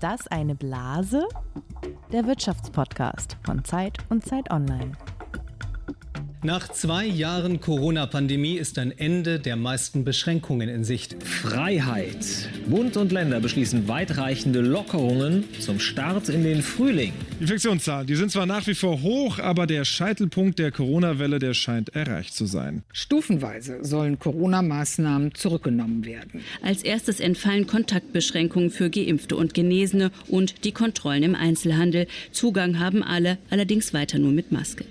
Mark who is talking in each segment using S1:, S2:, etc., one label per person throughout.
S1: das eine Blase? Der Wirtschaftspodcast von Zeit und Zeit Online.
S2: Nach zwei Jahren Corona-Pandemie ist ein Ende der meisten Beschränkungen in Sicht.
S3: Freiheit. Bund und Länder beschließen weitreichende Lockerungen zum Start in den Frühling.
S4: Infektionszahlen, die sind zwar nach wie vor hoch, aber der Scheitelpunkt der Corona-Welle, der scheint erreicht zu sein.
S5: Stufenweise sollen Corona-Maßnahmen zurückgenommen werden.
S6: Als erstes entfallen Kontaktbeschränkungen für Geimpfte und Genesene und die Kontrollen im Einzelhandel. Zugang haben alle, allerdings weiter nur mit Maske.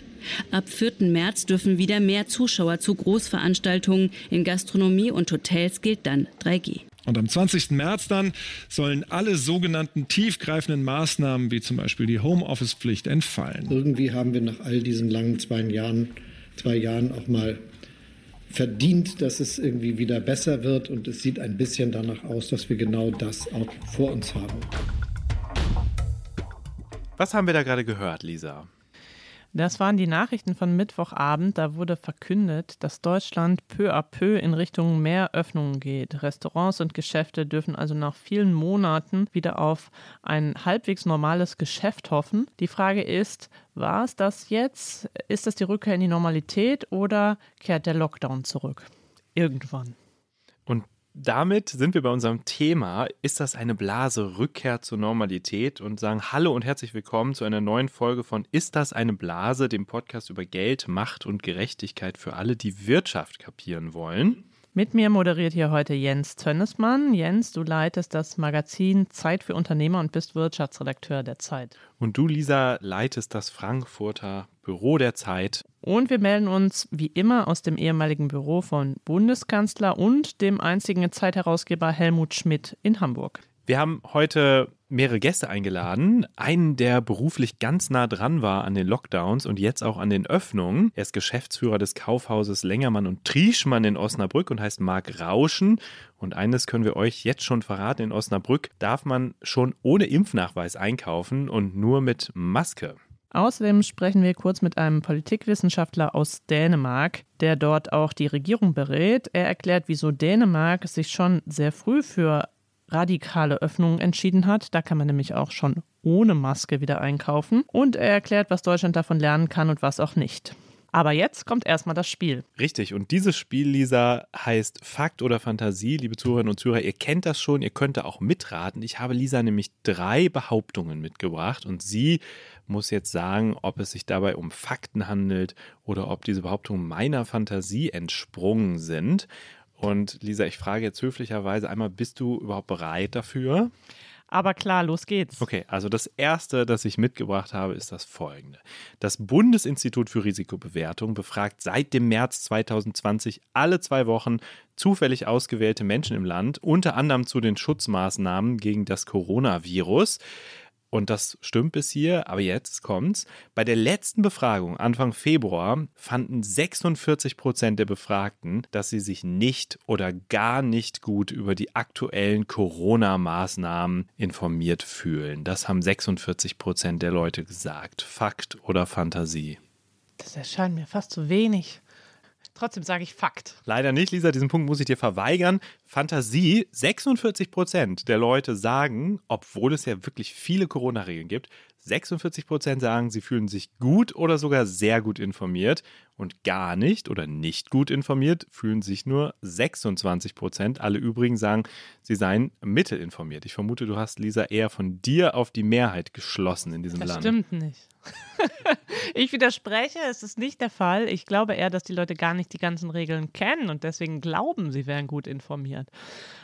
S6: Ab 4. März dürfen wieder mehr Zuschauer zu Großveranstaltungen. In Gastronomie und Hotels gilt dann 3G.
S4: Und am 20. März dann sollen alle sogenannten tiefgreifenden Maßnahmen, wie zum Beispiel die Homeoffice-Pflicht, entfallen.
S7: Irgendwie haben wir nach all diesen langen zwei Jahren, zwei Jahren auch mal verdient, dass es irgendwie wieder besser wird. Und es sieht ein bisschen danach aus, dass wir genau das auch vor uns haben.
S8: Was haben wir da gerade gehört, Lisa?
S9: Das waren die Nachrichten von Mittwochabend. Da wurde verkündet, dass Deutschland peu à peu in Richtung mehr Öffnungen geht. Restaurants und Geschäfte dürfen also nach vielen Monaten wieder auf ein halbwegs normales Geschäft hoffen. Die Frage ist, war es das jetzt? Ist das die Rückkehr in die Normalität oder kehrt der Lockdown zurück? Irgendwann.
S8: Und damit sind wir bei unserem Thema. Ist das eine Blase Rückkehr zur Normalität? Und sagen Hallo und herzlich willkommen zu einer neuen Folge von Ist das eine Blase? Dem Podcast über Geld, Macht und Gerechtigkeit für alle, die Wirtschaft kapieren wollen.
S9: Mit mir moderiert hier heute Jens Tönnesmann. Jens, du leitest das Magazin Zeit für Unternehmer und bist Wirtschaftsredakteur der Zeit.
S8: Und du, Lisa, leitest das Frankfurter Büro der Zeit.
S9: Und wir melden uns wie immer aus dem ehemaligen Büro von Bundeskanzler und dem einzigen Zeitherausgeber Helmut Schmidt in Hamburg.
S8: Wir haben heute mehrere Gäste eingeladen. Einen, der beruflich ganz nah dran war an den Lockdowns und jetzt auch an den Öffnungen. Er ist Geschäftsführer des Kaufhauses Längermann und Trieschmann in Osnabrück und heißt Marc Rauschen. Und eines können wir euch jetzt schon verraten: In Osnabrück darf man schon ohne Impfnachweis einkaufen und nur mit Maske.
S9: Außerdem sprechen wir kurz mit einem Politikwissenschaftler aus Dänemark, der dort auch die Regierung berät. Er erklärt, wieso Dänemark sich schon sehr früh für radikale Öffnungen entschieden hat. Da kann man nämlich auch schon ohne Maske wieder einkaufen. Und er erklärt, was Deutschland davon lernen kann und was auch nicht. Aber jetzt kommt erstmal das Spiel.
S8: Richtig. Und dieses Spiel, Lisa, heißt Fakt oder Fantasie. Liebe Zuhörerinnen und Zuhörer, ihr kennt das schon, ihr könnt da auch mitraten. Ich habe Lisa nämlich drei Behauptungen mitgebracht und sie muss jetzt sagen, ob es sich dabei um Fakten handelt oder ob diese Behauptungen meiner Fantasie entsprungen sind. Und Lisa, ich frage jetzt höflicherweise einmal, bist du überhaupt bereit dafür?
S9: Aber klar, los geht's.
S8: Okay, also das erste, das ich mitgebracht habe, ist das folgende. Das Bundesinstitut für Risikobewertung befragt seit dem März 2020 alle zwei Wochen zufällig ausgewählte Menschen im Land, unter anderem zu den Schutzmaßnahmen gegen das Coronavirus. Und das stimmt bis hier, aber jetzt kommt's. Bei der letzten Befragung Anfang Februar fanden 46 Prozent der Befragten, dass sie sich nicht oder gar nicht gut über die aktuellen Corona-Maßnahmen informiert fühlen. Das haben 46 Prozent der Leute gesagt. Fakt oder Fantasie?
S9: Das erscheint mir fast zu wenig. Trotzdem sage ich Fakt.
S8: Leider nicht, Lisa, diesen Punkt muss ich dir verweigern. Fantasie, 46 Prozent der Leute sagen, obwohl es ja wirklich viele Corona-Regeln gibt, 46 Prozent sagen, sie fühlen sich gut oder sogar sehr gut informiert und gar nicht oder nicht gut informiert fühlen sich nur 26 Prozent. Alle übrigen sagen, sie seien mittelinformiert. Ich vermute, du hast, Lisa, eher von dir auf die Mehrheit geschlossen in diesem
S9: das
S8: Land.
S9: Das stimmt nicht. ich widerspreche, es ist nicht der Fall. Ich glaube eher, dass die Leute gar nicht die ganzen Regeln kennen und deswegen glauben, sie wären gut informiert.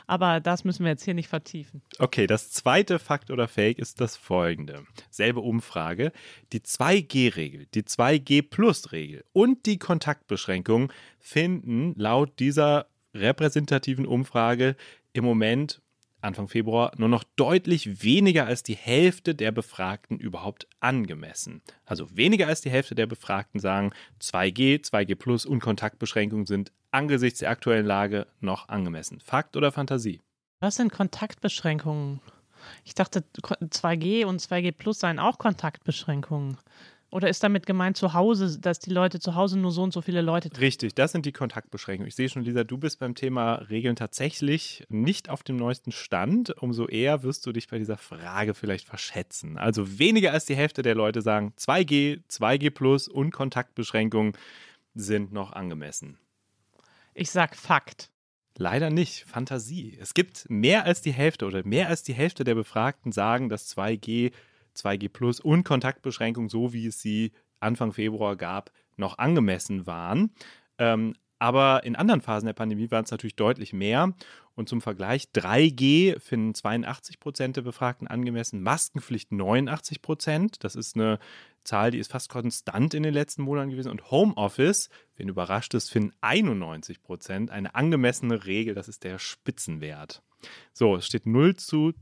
S9: Aber das müssen wir jetzt hier nicht vertiefen.
S8: Okay, das zweite Fakt oder Fake ist das folgende. Selbe Umfrage. Die 2G-Regel, die 2G-Plus-Regel und die Kontaktbeschränkung finden laut dieser repräsentativen Umfrage im Moment Anfang Februar nur noch deutlich weniger als die Hälfte der Befragten überhaupt angemessen. Also weniger als die Hälfte der Befragten sagen, 2G, 2G Plus und Kontaktbeschränkungen sind angesichts der aktuellen Lage noch angemessen. Fakt oder Fantasie?
S9: Was sind Kontaktbeschränkungen? Ich dachte, 2G und 2G Plus seien auch Kontaktbeschränkungen. Oder ist damit gemeint zu Hause, dass die Leute zu Hause nur so und so viele Leute treffen?
S8: Richtig, das sind die Kontaktbeschränkungen. Ich sehe schon, Lisa, du bist beim Thema Regeln tatsächlich nicht auf dem neuesten Stand. Umso eher wirst du dich bei dieser Frage vielleicht verschätzen. Also weniger als die Hälfte der Leute sagen, 2G, 2G Plus und Kontaktbeschränkungen sind noch angemessen.
S9: Ich sag Fakt.
S8: Leider nicht. Fantasie. Es gibt mehr als die Hälfte oder mehr als die Hälfte der Befragten sagen, dass 2G 2G Plus und Kontaktbeschränkungen, so wie es sie Anfang Februar gab, noch angemessen waren. Ähm, aber in anderen Phasen der Pandemie waren es natürlich deutlich mehr. Und zum Vergleich, 3G finden 82 Prozent der Befragten angemessen, Maskenpflicht 89 Prozent. Das ist eine Zahl, die ist fast konstant in den letzten Monaten gewesen. Und Homeoffice, wenn überrascht ist, finden 91 Prozent eine angemessene Regel. Das ist der Spitzenwert. So, es steht 0 zu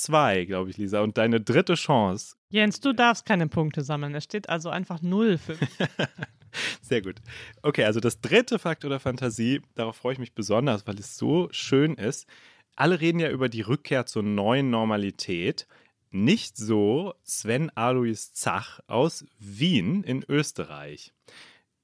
S8: zwei, glaube ich, Lisa. Und deine dritte Chance.
S9: Jens, du darfst keine Punkte sammeln. Es steht also einfach null für mich.
S8: Sehr gut. Okay, also das dritte Faktor der Fantasie, darauf freue ich mich besonders, weil es so schön ist. Alle reden ja über die Rückkehr zur neuen Normalität. Nicht so Sven Alois Zach aus Wien in Österreich.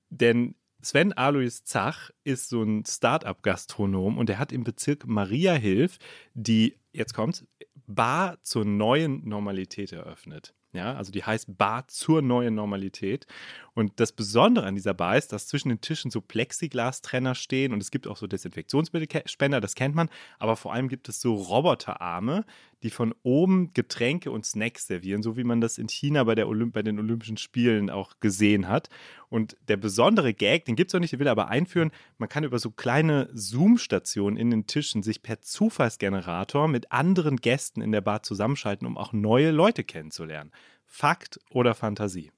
S8: Denn Sven Alois Zach ist so ein Start-up-Gastronom und er hat im Bezirk Mariahilf die, jetzt kommt's, Bar zur neuen Normalität eröffnet. Ja, also die heißt Bar zur neuen Normalität. Und das Besondere an dieser Bar ist, dass zwischen den Tischen so Plexiglas-Trenner stehen und es gibt auch so Desinfektionsmittelspender, das kennt man. Aber vor allem gibt es so Roboterarme, die von oben Getränke und Snacks servieren, so wie man das in China bei, der Olymp bei den Olympischen Spielen auch gesehen hat. Und der besondere Gag, den gibt es noch nicht, den will er aber einführen, man kann über so kleine Zoom-Stationen in den Tischen sich per Zufallsgenerator mit anderen Gästen in der Bar zusammenschalten, um auch neue Leute kennenzulernen. Fakt oder Fantasie?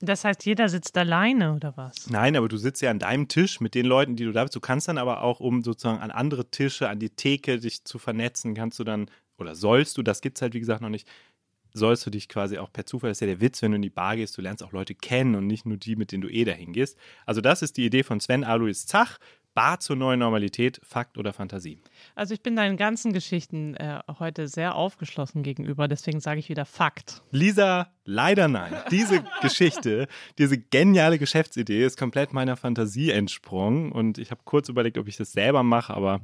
S9: Das heißt, jeder sitzt alleine oder was?
S8: Nein, aber du sitzt ja an deinem Tisch mit den Leuten, die du da bist. Du kannst dann aber auch, um sozusagen an andere Tische, an die Theke dich zu vernetzen, kannst du dann, oder sollst du, das gibt es halt wie gesagt noch nicht, sollst du dich quasi auch per Zufall, das ist ja der Witz, wenn du in die Bar gehst, du lernst auch Leute kennen und nicht nur die, mit denen du eh dahin gehst. Also das ist die Idee von Sven Alois Zach. Bar zur neuen Normalität, Fakt oder Fantasie?
S9: Also ich bin deinen ganzen Geschichten äh, heute sehr aufgeschlossen gegenüber, deswegen sage ich wieder Fakt.
S8: Lisa, leider nein. Diese Geschichte, diese geniale Geschäftsidee ist komplett meiner Fantasie entsprungen und ich habe kurz überlegt, ob ich das selber mache, aber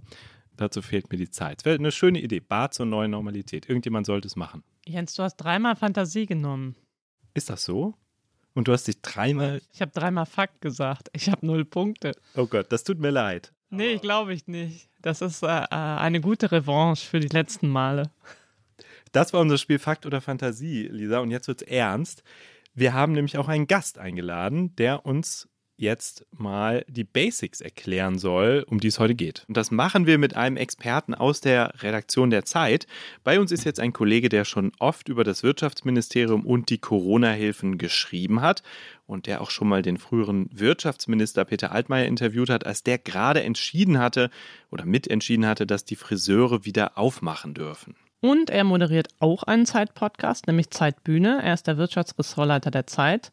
S8: dazu fehlt mir die Zeit. Es wäre eine schöne Idee. Bar zur neuen Normalität. Irgendjemand sollte es machen.
S9: Jens, du hast dreimal Fantasie genommen.
S8: Ist das so? Und du hast dich dreimal.
S9: Ich habe dreimal Fakt gesagt. Ich habe null Punkte.
S8: Oh Gott, das tut mir leid.
S9: Nee, glaube ich nicht. Das ist äh, äh, eine gute Revanche für die letzten Male.
S8: Das war unser Spiel Fakt oder Fantasie, Lisa. Und jetzt wird's ernst. Wir haben nämlich auch einen Gast eingeladen, der uns jetzt mal die Basics erklären soll, um die es heute geht. Und das machen wir mit einem Experten aus der Redaktion der Zeit. Bei uns ist jetzt ein Kollege, der schon oft über das Wirtschaftsministerium und die Corona-Hilfen geschrieben hat und der auch schon mal den früheren Wirtschaftsminister Peter Altmaier interviewt hat, als der gerade entschieden hatte oder mitentschieden hatte, dass die Friseure wieder aufmachen dürfen.
S9: Und er moderiert auch einen Zeit-Podcast, nämlich Zeitbühne. Er ist der Wirtschaftsressortleiter der Zeit.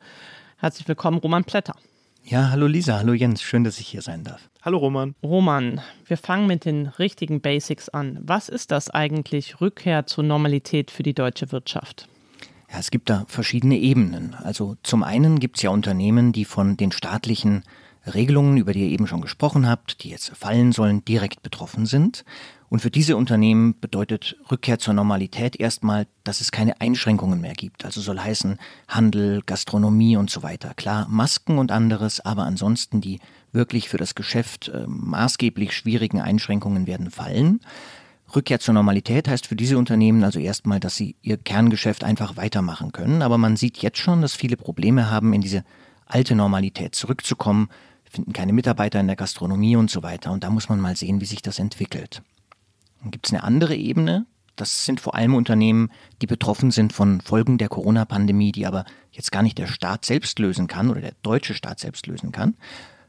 S9: Herzlich willkommen, Roman Plätter.
S10: Ja, hallo Lisa, hallo Jens, schön, dass ich hier sein darf.
S8: Hallo Roman.
S9: Roman, wir fangen mit den richtigen Basics an. Was ist das eigentlich Rückkehr zur Normalität für die deutsche Wirtschaft?
S10: Ja, es gibt da verschiedene Ebenen. Also zum einen gibt es ja Unternehmen, die von den staatlichen Regelungen, über die ihr eben schon gesprochen habt, die jetzt fallen sollen, direkt betroffen sind. Und für diese Unternehmen bedeutet Rückkehr zur Normalität erstmal, dass es keine Einschränkungen mehr gibt. Also soll heißen Handel, Gastronomie und so weiter. Klar, Masken und anderes, aber ansonsten die wirklich für das Geschäft äh, maßgeblich schwierigen Einschränkungen werden fallen. Rückkehr zur Normalität heißt für diese Unternehmen also erstmal, dass sie ihr Kerngeschäft einfach weitermachen können. Aber man sieht jetzt schon, dass viele Probleme haben, in diese alte Normalität zurückzukommen, finden keine Mitarbeiter in der Gastronomie und so weiter. Und da muss man mal sehen, wie sich das entwickelt. Dann gibt es eine andere Ebene. Das sind vor allem Unternehmen, die betroffen sind von Folgen der Corona-Pandemie, die aber jetzt gar nicht der Staat selbst lösen kann oder der deutsche Staat selbst lösen kann,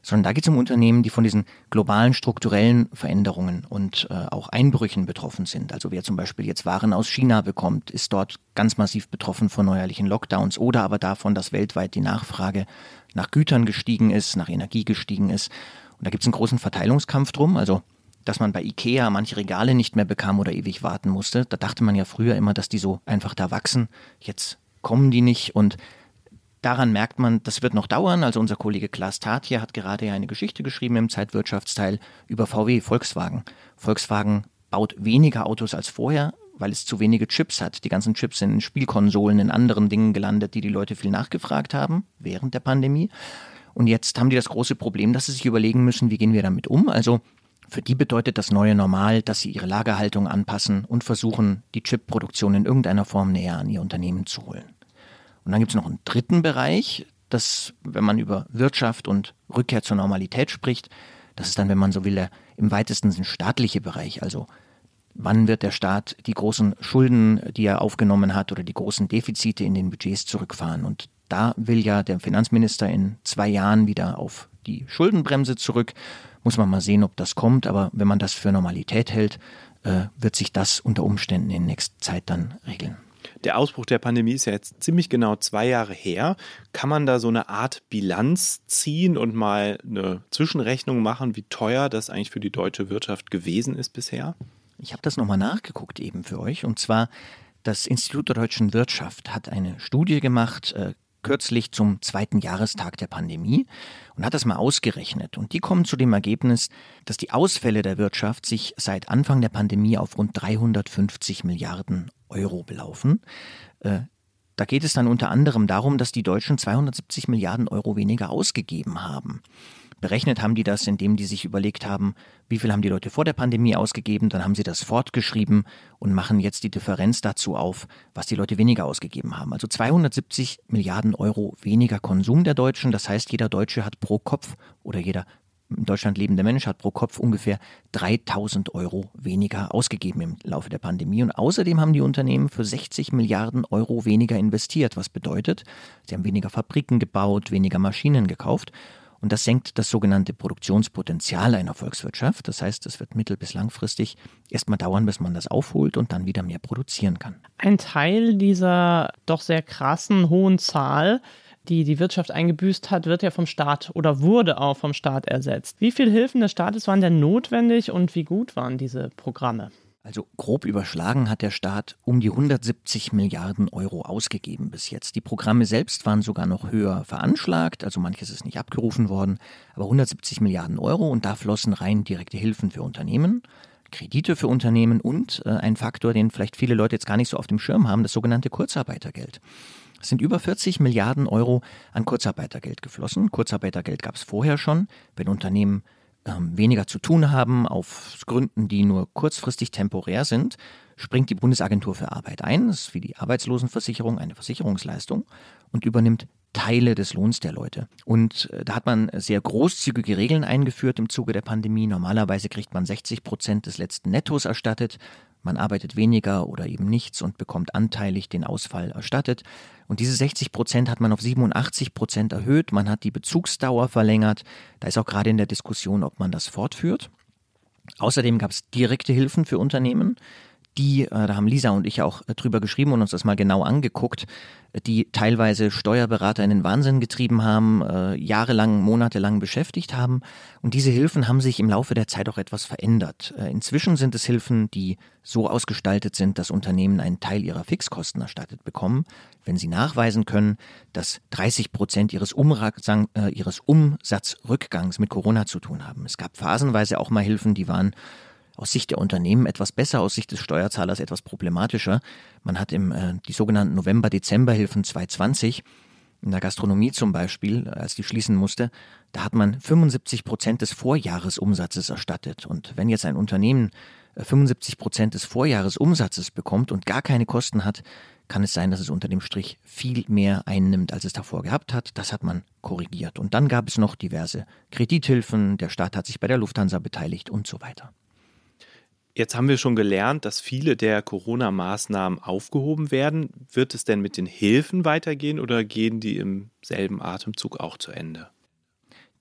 S10: sondern da geht es um Unternehmen, die von diesen globalen strukturellen Veränderungen und äh, auch Einbrüchen betroffen sind. Also wer zum Beispiel jetzt Waren aus China bekommt, ist dort ganz massiv betroffen von neuerlichen Lockdowns oder aber davon, dass weltweit die Nachfrage nach Gütern gestiegen ist, nach Energie gestiegen ist. Und da gibt es einen großen Verteilungskampf drum. Also dass man bei Ikea manche Regale nicht mehr bekam oder ewig warten musste. Da dachte man ja früher immer, dass die so einfach da wachsen. Jetzt kommen die nicht und daran merkt man, das wird noch dauern. Also unser Kollege Klaas Tatje hat gerade eine Geschichte geschrieben im Zeitwirtschaftsteil über VW, Volkswagen. Volkswagen baut weniger Autos als vorher, weil es zu wenige Chips hat. Die ganzen Chips sind in Spielkonsolen, in anderen Dingen gelandet, die die Leute viel nachgefragt haben während der Pandemie. Und jetzt haben die das große Problem, dass sie sich überlegen müssen, wie gehen wir damit um. Also für die bedeutet das neue Normal, dass sie ihre Lagerhaltung anpassen und versuchen, die Chipproduktion in irgendeiner Form näher an ihr Unternehmen zu holen. Und dann gibt es noch einen dritten Bereich, das, wenn man über Wirtschaft und Rückkehr zur Normalität spricht, das ist dann, wenn man so will, der im weitesten Sinn staatliche Bereich. Also wann wird der Staat die großen Schulden, die er aufgenommen hat, oder die großen Defizite in den Budgets zurückfahren? Und da will ja der Finanzminister in zwei Jahren wieder auf die Schuldenbremse zurück. Muss man mal sehen, ob das kommt. Aber wenn man das für Normalität hält, äh, wird sich das unter Umständen in nächster Zeit dann regeln.
S8: Der Ausbruch der Pandemie ist ja jetzt ziemlich genau zwei Jahre her. Kann man da so eine Art Bilanz ziehen und mal eine Zwischenrechnung machen, wie teuer das eigentlich für die deutsche Wirtschaft gewesen ist bisher?
S10: Ich habe das nochmal nachgeguckt eben für euch. Und zwar das Institut der deutschen Wirtschaft hat eine Studie gemacht, äh, kürzlich zum zweiten Jahrestag der Pandemie und hat das mal ausgerechnet. Und die kommen zu dem Ergebnis, dass die Ausfälle der Wirtschaft sich seit Anfang der Pandemie auf rund 350 Milliarden Euro belaufen. Äh, da geht es dann unter anderem darum, dass die Deutschen 270 Milliarden Euro weniger ausgegeben haben. Berechnet haben die das, indem die sich überlegt haben, wie viel haben die Leute vor der Pandemie ausgegeben, dann haben sie das fortgeschrieben und machen jetzt die Differenz dazu auf, was die Leute weniger ausgegeben haben. Also 270 Milliarden Euro weniger Konsum der Deutschen. Das heißt, jeder Deutsche hat pro Kopf oder jeder in Deutschland lebende Mensch hat pro Kopf ungefähr 3000 Euro weniger ausgegeben im Laufe der Pandemie. Und außerdem haben die Unternehmen für 60 Milliarden Euro weniger investiert, was bedeutet, sie haben weniger Fabriken gebaut, weniger Maschinen gekauft. Und das senkt das sogenannte Produktionspotenzial einer Volkswirtschaft. Das heißt, es wird mittel- bis langfristig erstmal dauern, bis man das aufholt und dann wieder mehr produzieren kann.
S9: Ein Teil dieser doch sehr krassen hohen Zahl die die Wirtschaft eingebüßt hat, wird ja vom Staat oder wurde auch vom Staat ersetzt. Wie viele Hilfen des Staates waren denn notwendig und wie gut waren diese Programme?
S10: Also grob überschlagen hat der Staat um die 170 Milliarden Euro ausgegeben bis jetzt. Die Programme selbst waren sogar noch höher veranschlagt, also manches ist nicht abgerufen worden, aber 170 Milliarden Euro und da flossen rein direkte Hilfen für Unternehmen, Kredite für Unternehmen und äh, ein Faktor, den vielleicht viele Leute jetzt gar nicht so auf dem Schirm haben, das sogenannte Kurzarbeitergeld. Es sind über 40 Milliarden Euro an Kurzarbeitergeld geflossen. Kurzarbeitergeld gab es vorher schon, wenn Unternehmen ähm, weniger zu tun haben, aus Gründen, die nur kurzfristig temporär sind, springt die Bundesagentur für Arbeit ein, das ist wie die Arbeitslosenversicherung eine Versicherungsleistung und übernimmt Teile des Lohns der Leute. Und äh, da hat man sehr großzügige Regeln eingeführt im Zuge der Pandemie. Normalerweise kriegt man 60 Prozent des letzten Nettos erstattet. Man arbeitet weniger oder eben nichts und bekommt anteilig den Ausfall erstattet. Und diese 60 Prozent hat man auf 87 Prozent erhöht. Man hat die Bezugsdauer verlängert. Da ist auch gerade in der Diskussion, ob man das fortführt. Außerdem gab es direkte Hilfen für Unternehmen die, äh, da haben Lisa und ich auch äh, drüber geschrieben und uns das mal genau angeguckt, die teilweise Steuerberater in den Wahnsinn getrieben haben, äh, jahrelang, monatelang beschäftigt haben. Und diese Hilfen haben sich im Laufe der Zeit auch etwas verändert. Inzwischen sind es Hilfen, die so ausgestaltet sind, dass Unternehmen einen Teil ihrer Fixkosten erstattet bekommen, wenn sie nachweisen können, dass 30 Prozent ihres, ihres Umsatzrückgangs mit Corona zu tun haben. Es gab phasenweise auch mal Hilfen, die waren aus Sicht der Unternehmen etwas besser, aus Sicht des Steuerzahlers etwas problematischer. Man hat im, äh, die sogenannten November-Dezember-Hilfen 2020 in der Gastronomie zum Beispiel, als die schließen musste, da hat man 75 Prozent des Vorjahresumsatzes erstattet. Und wenn jetzt ein Unternehmen 75 äh, Prozent des Vorjahresumsatzes bekommt und gar keine Kosten hat, kann es sein, dass es unter dem Strich viel mehr einnimmt, als es davor gehabt hat. Das hat man korrigiert. Und dann gab es noch diverse Kredithilfen, der Staat hat sich bei der Lufthansa beteiligt und so weiter.
S8: Jetzt haben wir schon gelernt, dass viele der Corona-Maßnahmen aufgehoben werden. Wird es denn mit den Hilfen weitergehen oder gehen die im selben Atemzug auch zu Ende?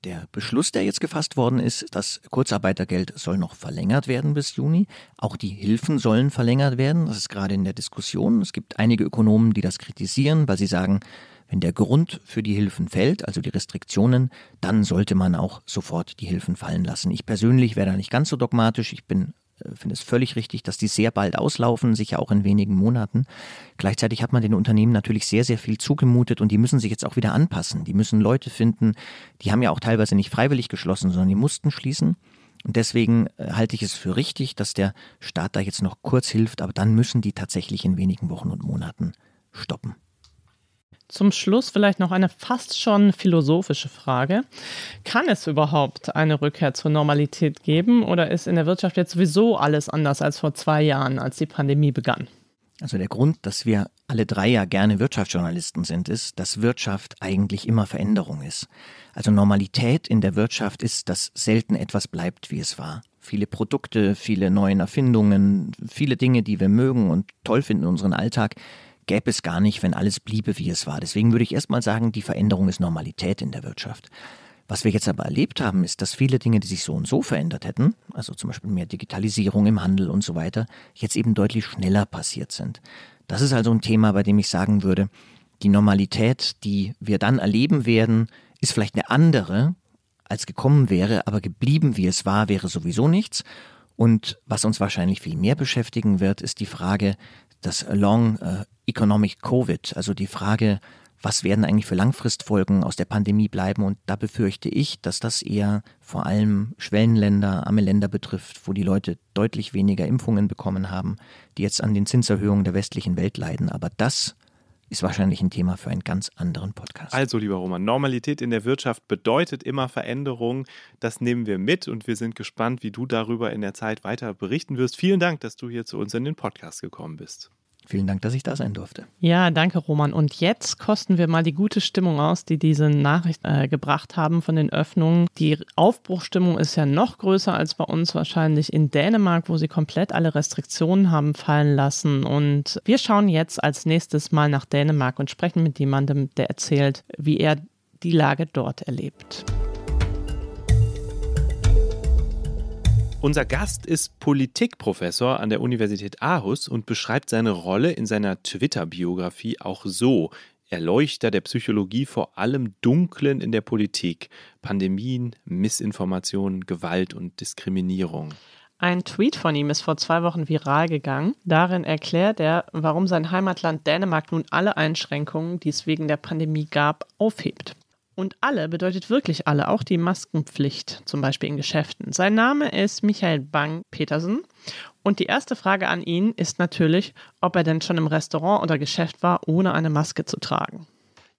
S10: Der Beschluss, der jetzt gefasst worden ist, das Kurzarbeitergeld soll noch verlängert werden bis Juni. Auch die Hilfen sollen verlängert werden. Das ist gerade in der Diskussion. Es gibt einige Ökonomen, die das kritisieren, weil sie sagen, wenn der Grund für die Hilfen fällt, also die Restriktionen, dann sollte man auch sofort die Hilfen fallen lassen. Ich persönlich wäre da nicht ganz so dogmatisch. Ich bin finde es völlig richtig, dass die sehr bald auslaufen, sicher auch in wenigen Monaten. Gleichzeitig hat man den Unternehmen natürlich sehr, sehr viel zugemutet und die müssen sich jetzt auch wieder anpassen. Die müssen Leute finden, die haben ja auch teilweise nicht freiwillig geschlossen, sondern die mussten schließen. Und deswegen äh, halte ich es für richtig, dass der Staat da jetzt noch kurz hilft, aber dann müssen die tatsächlich in wenigen Wochen und Monaten stoppen.
S9: Zum Schluss vielleicht noch eine fast schon philosophische Frage. Kann es überhaupt eine Rückkehr zur Normalität geben oder ist in der Wirtschaft jetzt sowieso alles anders als vor zwei Jahren, als die Pandemie begann?
S10: Also der Grund, dass wir alle drei ja gerne Wirtschaftsjournalisten sind, ist, dass Wirtschaft eigentlich immer Veränderung ist. Also Normalität in der Wirtschaft ist, dass selten etwas bleibt, wie es war. Viele Produkte, viele neue Erfindungen, viele Dinge, die wir mögen und toll finden in unserem Alltag, gäbe es gar nicht, wenn alles bliebe, wie es war. Deswegen würde ich erstmal sagen, die Veränderung ist Normalität in der Wirtschaft. Was wir jetzt aber erlebt haben, ist, dass viele Dinge, die sich so und so verändert hätten, also zum Beispiel mehr Digitalisierung im Handel und so weiter, jetzt eben deutlich schneller passiert sind. Das ist also ein Thema, bei dem ich sagen würde, die Normalität, die wir dann erleben werden, ist vielleicht eine andere, als gekommen wäre, aber geblieben, wie es war, wäre sowieso nichts. Und was uns wahrscheinlich viel mehr beschäftigen wird, ist die Frage, das Long äh, Economic Covid, also die Frage, was werden eigentlich für Langfristfolgen aus der Pandemie bleiben. Und da befürchte ich, dass das eher vor allem Schwellenländer, arme Länder betrifft, wo die Leute deutlich weniger Impfungen bekommen haben, die jetzt an den Zinserhöhungen der westlichen Welt leiden. Aber das ist wahrscheinlich ein Thema für einen ganz anderen Podcast.
S8: Also, lieber Roman, Normalität in der Wirtschaft bedeutet immer Veränderung. Das nehmen wir mit und wir sind gespannt, wie du darüber in der Zeit weiter berichten wirst. Vielen Dank, dass du hier zu uns in den Podcast gekommen bist.
S10: Vielen Dank, dass ich da sein durfte.
S9: Ja, danke, Roman. Und jetzt kosten wir mal die gute Stimmung aus, die diese Nachricht äh, gebracht haben von den Öffnungen. Die Aufbruchstimmung ist ja noch größer als bei uns wahrscheinlich in Dänemark, wo sie komplett alle Restriktionen haben fallen lassen. Und wir schauen jetzt als nächstes mal nach Dänemark und sprechen mit jemandem, der erzählt, wie er die Lage dort erlebt.
S8: Unser Gast ist Politikprofessor an der Universität Aarhus und beschreibt seine Rolle in seiner Twitter-Biografie auch so. Erleuchter der Psychologie vor allem Dunklen in der Politik, Pandemien, Missinformationen, Gewalt und Diskriminierung.
S9: Ein Tweet von ihm ist vor zwei Wochen viral gegangen. Darin erklärt er, warum sein Heimatland Dänemark nun alle Einschränkungen, die es wegen der Pandemie gab, aufhebt. Und alle bedeutet wirklich alle, auch die Maskenpflicht, zum Beispiel in Geschäften. Sein Name ist Michael Bang-Petersen. Und die erste Frage an ihn ist natürlich, ob er denn schon im Restaurant oder Geschäft war, ohne eine Maske zu tragen.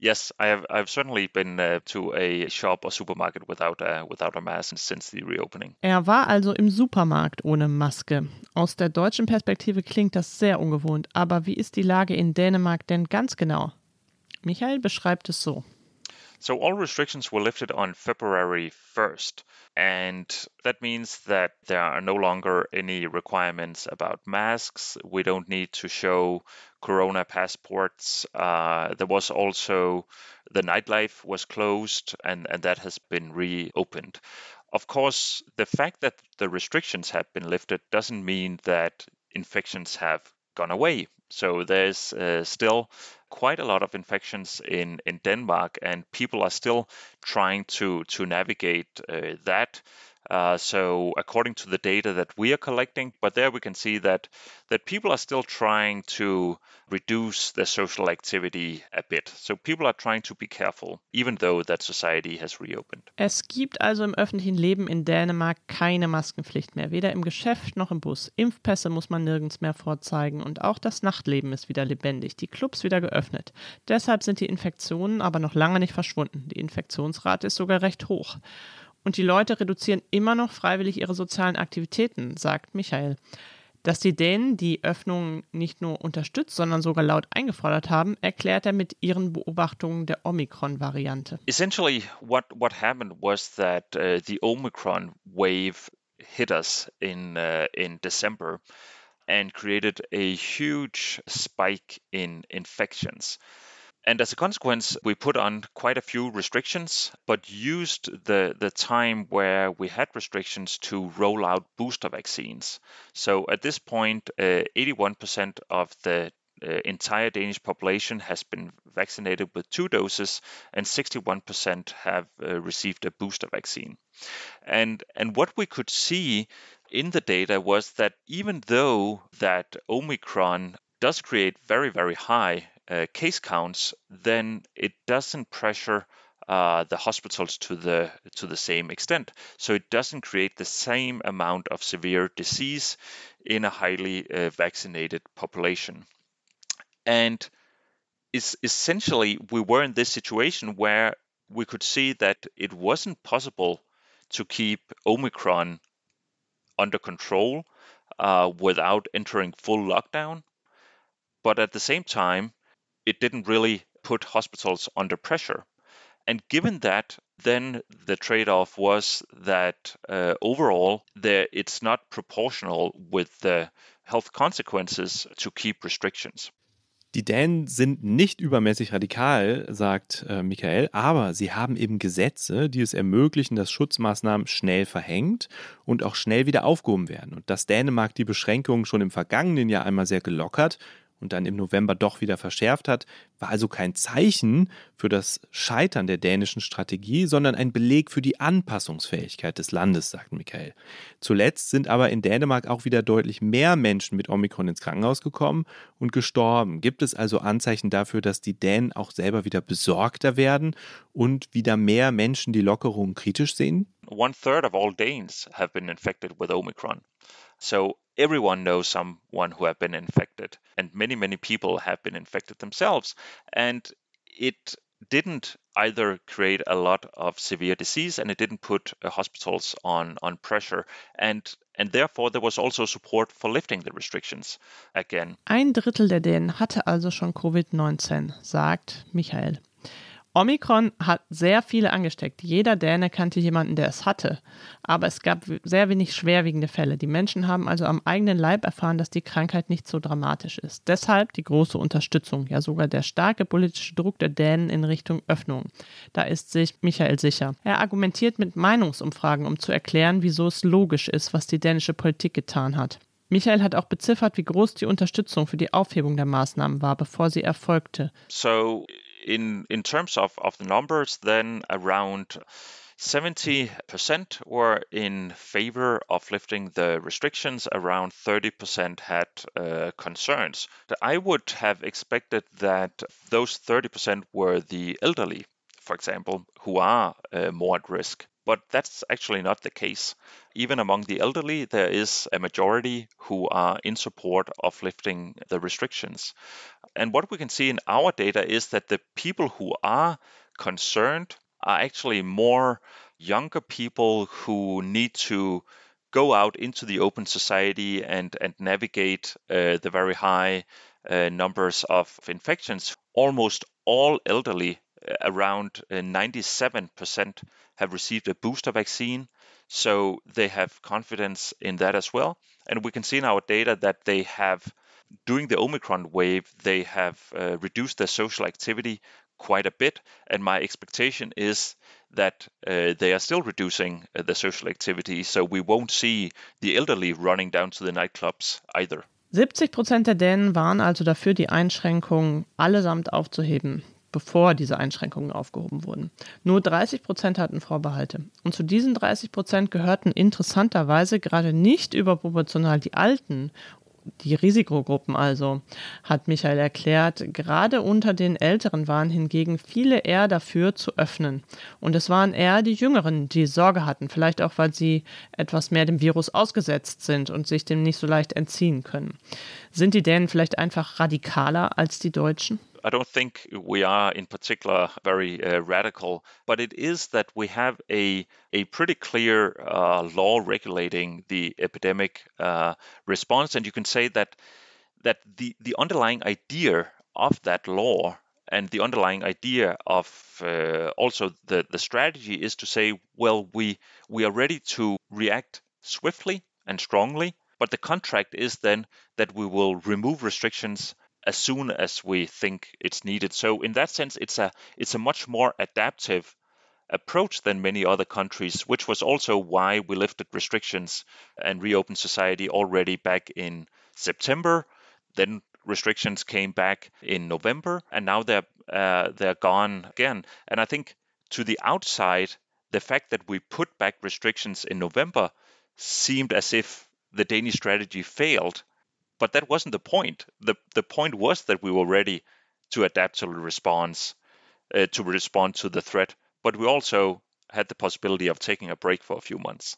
S11: Yes, I have. I've certainly been uh, to a shop or supermarket without a, without a mask since the reopening.
S9: Er war also im Supermarkt ohne Maske. Aus der deutschen Perspektive klingt das sehr ungewohnt. Aber wie ist die Lage in Dänemark denn ganz genau? Michael beschreibt es so.
S11: So all restrictions were lifted on February 1st. And that means that there are no longer any requirements about masks. We don't need to show corona passports. Uh, there was also the nightlife was closed and, and that has been reopened. Of course, the fact that the restrictions have been lifted doesn't mean that infections have gone away. So there's uh, still quite a lot of infections in, in Denmark, and people are still trying to, to navigate uh, that. Uh, so according to the data that we are collecting, but there we can see that that people are still trying to reduce their social activity a bit. So people are trying to be careful, even though that society has reopened.
S9: Es gibt also im öffentlichen Leben in Dänemark keine Maskenpflicht mehr, weder im Geschäft noch im Bus. Impfpässe muss man nirgends mehr vorzeigen und auch das Nachtleben ist wieder lebendig, die Clubs wieder geöffnet. Deshalb sind die Infektionen aber noch lange nicht verschwunden. Die Infektionsrate ist sogar recht hoch. Und die Leute reduzieren immer noch freiwillig ihre sozialen Aktivitäten, sagt Michael. Dass die Dänen die Öffnung nicht nur unterstützt, sondern sogar laut eingefordert haben, erklärt er mit ihren Beobachtungen der Omikron-Variante.
S11: Essentially, what, what happened was that uh, the Omicron wave hit us in, uh, in December and created a huge spike in infections. And as a consequence, we put on quite a few restrictions, but used the, the time where we had restrictions to roll out booster vaccines. So at this point, uh, 81% of the uh, entire Danish population has been vaccinated with two doses, and 61% have uh, received a booster vaccine. And and what we could see in the data was that even though that Omicron does create very, very high case counts, then it doesn't pressure uh, the hospitals to the to the same extent. So it doesn't create the same amount of severe disease in a highly uh, vaccinated population. And is essentially we were in this situation where we could see that it wasn't possible to keep Omicron under control uh, without entering full lockdown. But at the same time, it didn't really put hospitals under pressure. And given that, then the trade off was that uh, overall, there, it's not proportional with the health consequences to keep restrictions.
S8: Die Dänen sind nicht übermäßig radikal, sagt äh, Michael, aber sie haben eben Gesetze, die es ermöglichen, dass Schutzmaßnahmen schnell verhängt und auch schnell wieder aufgehoben werden. Und dass Dänemark die Beschränkungen schon im vergangenen Jahr einmal sehr gelockert und dann im November doch wieder verschärft hat, war also kein Zeichen für das Scheitern der dänischen Strategie, sondern ein Beleg für die Anpassungsfähigkeit des Landes, sagt Michael. Zuletzt sind aber in Dänemark auch wieder deutlich mehr Menschen mit Omikron ins Krankenhaus gekommen und gestorben. Gibt es also Anzeichen dafür, dass die Dänen auch selber wieder besorgter werden und wieder mehr Menschen die Lockerungen kritisch sehen?
S11: One third of all Danes have been infected with Omicron. So everyone knows someone who have been infected and many many people have been infected themselves and it didn't either create a lot of severe disease and it didn't put uh, hospitals on on pressure and and therefore there was also support for lifting the restrictions again.
S9: Ein Drittel der Dänen hatte also schon Covid-19, sagt Michael. Omikron hat sehr viele angesteckt. Jeder Däne kannte jemanden, der es hatte. Aber es gab sehr wenig schwerwiegende Fälle. Die Menschen haben also am eigenen Leib erfahren, dass die Krankheit nicht so dramatisch ist. Deshalb die große Unterstützung, ja sogar der starke politische Druck der Dänen in Richtung Öffnung. Da ist sich Michael sicher. Er argumentiert mit Meinungsumfragen, um zu erklären, wieso es logisch ist, was die dänische Politik getan hat. Michael hat auch beziffert, wie groß die Unterstützung für die Aufhebung der Maßnahmen war, bevor sie erfolgte.
S11: So in in terms of, of the numbers, then around 70% were in favor of lifting the restrictions. Around 30% had uh, concerns. I would have expected that those 30% were the elderly, for example, who are uh, more at risk. But that's actually not the case. Even among the elderly, there is a majority who are in support of lifting the restrictions. And what we can see in our data is that the people who are concerned are actually more younger people who need to go out into the open society and, and navigate uh, the very high uh, numbers of infections. Almost all elderly around 97% uh, have received a booster vaccine. So they have confidence in that as well. And we can see in our data that they have, during the Omicron wave, they have uh, reduced their social activity quite a bit. And my expectation is that uh, they are still reducing uh, the social activity. So we won't see the elderly running down to the nightclubs either.
S9: 70 Prozent der Dänen waren also dafür, die Einschränkungen allesamt aufzuheben. Bevor diese Einschränkungen aufgehoben wurden. Nur 30 Prozent hatten Vorbehalte. Und zu diesen 30 Prozent gehörten interessanterweise gerade nicht überproportional die Alten die Risikogruppen also, hat Michael erklärt. Gerade unter den Älteren waren hingegen viele eher dafür zu öffnen. Und es waren eher die Jüngeren, die Sorge hatten, vielleicht auch, weil sie etwas mehr dem Virus ausgesetzt sind und sich dem nicht so leicht entziehen können. Sind die Dänen vielleicht einfach radikaler als die Deutschen?
S11: I don't think we are in particular very uh, radical, but it is that we have a a pretty clear uh, law regulating the epidemic uh, response, and you can say that that the the underlying idea of that law and the underlying idea of uh, also the the strategy is to say, well, we we are ready to react swiftly and strongly, but the contract is then that we will remove restrictions as soon as we think it's needed. So in that sense, it's a it's a much more adaptive approach than many other countries, which was also why we lifted restrictions and reopened society already back in September. Then restrictions came back in November, and now they're uh, they're gone again. And I think to the outside, the fact that we put back restrictions in November seemed as if the Danish strategy failed. But that wasn't the point. The, the point was that we were ready to adapt to response, uh, to respond to the threat. But we also had the possibility of taking a break for a few months.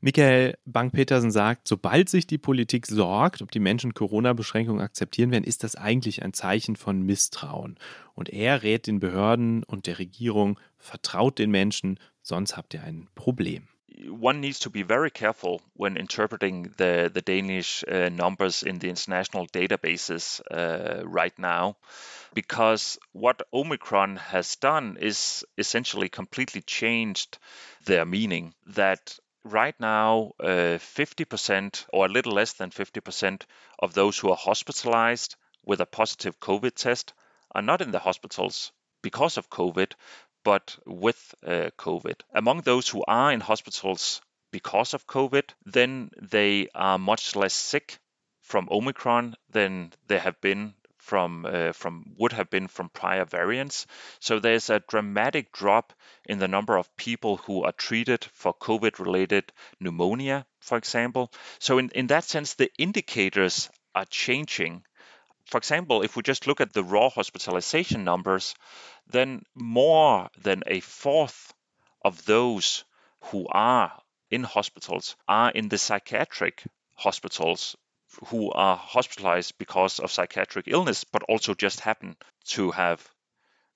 S8: Michael Bank-Petersen sagt, sobald sich die Politik sorgt, ob die Menschen Corona-Beschränkungen akzeptieren werden, ist das eigentlich ein Zeichen von Misstrauen. Und er rät den Behörden und der Regierung, vertraut den Menschen, sonst habt ihr ein Problem.
S11: One needs to be very careful when interpreting the the Danish uh, numbers in the international databases uh, right now, because what Omicron has done is essentially completely changed their meaning. That right now, uh, 50% or a little less than 50% of those who are hospitalized with a positive COVID test are not in the hospitals because of COVID, but with uh, COVID. Among those who are in hospitals because of COVID, then they are much less sick from Omicron than they have been from uh, from would have been from prior variants. So there's a dramatic drop in the number of people who are treated for COVID-related pneumonia, for example. So in, in that sense, the indicators are changing for example, if we just look at the raw hospitalization numbers, then more than a fourth of those who are in hospitals are in the psychiatric hospitals who are hospitalized because of psychiatric illness, but also just happen to have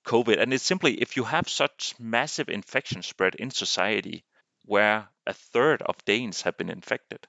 S11: COVID. And it's simply if you have such massive infection spread in society where a third of Danes have been infected,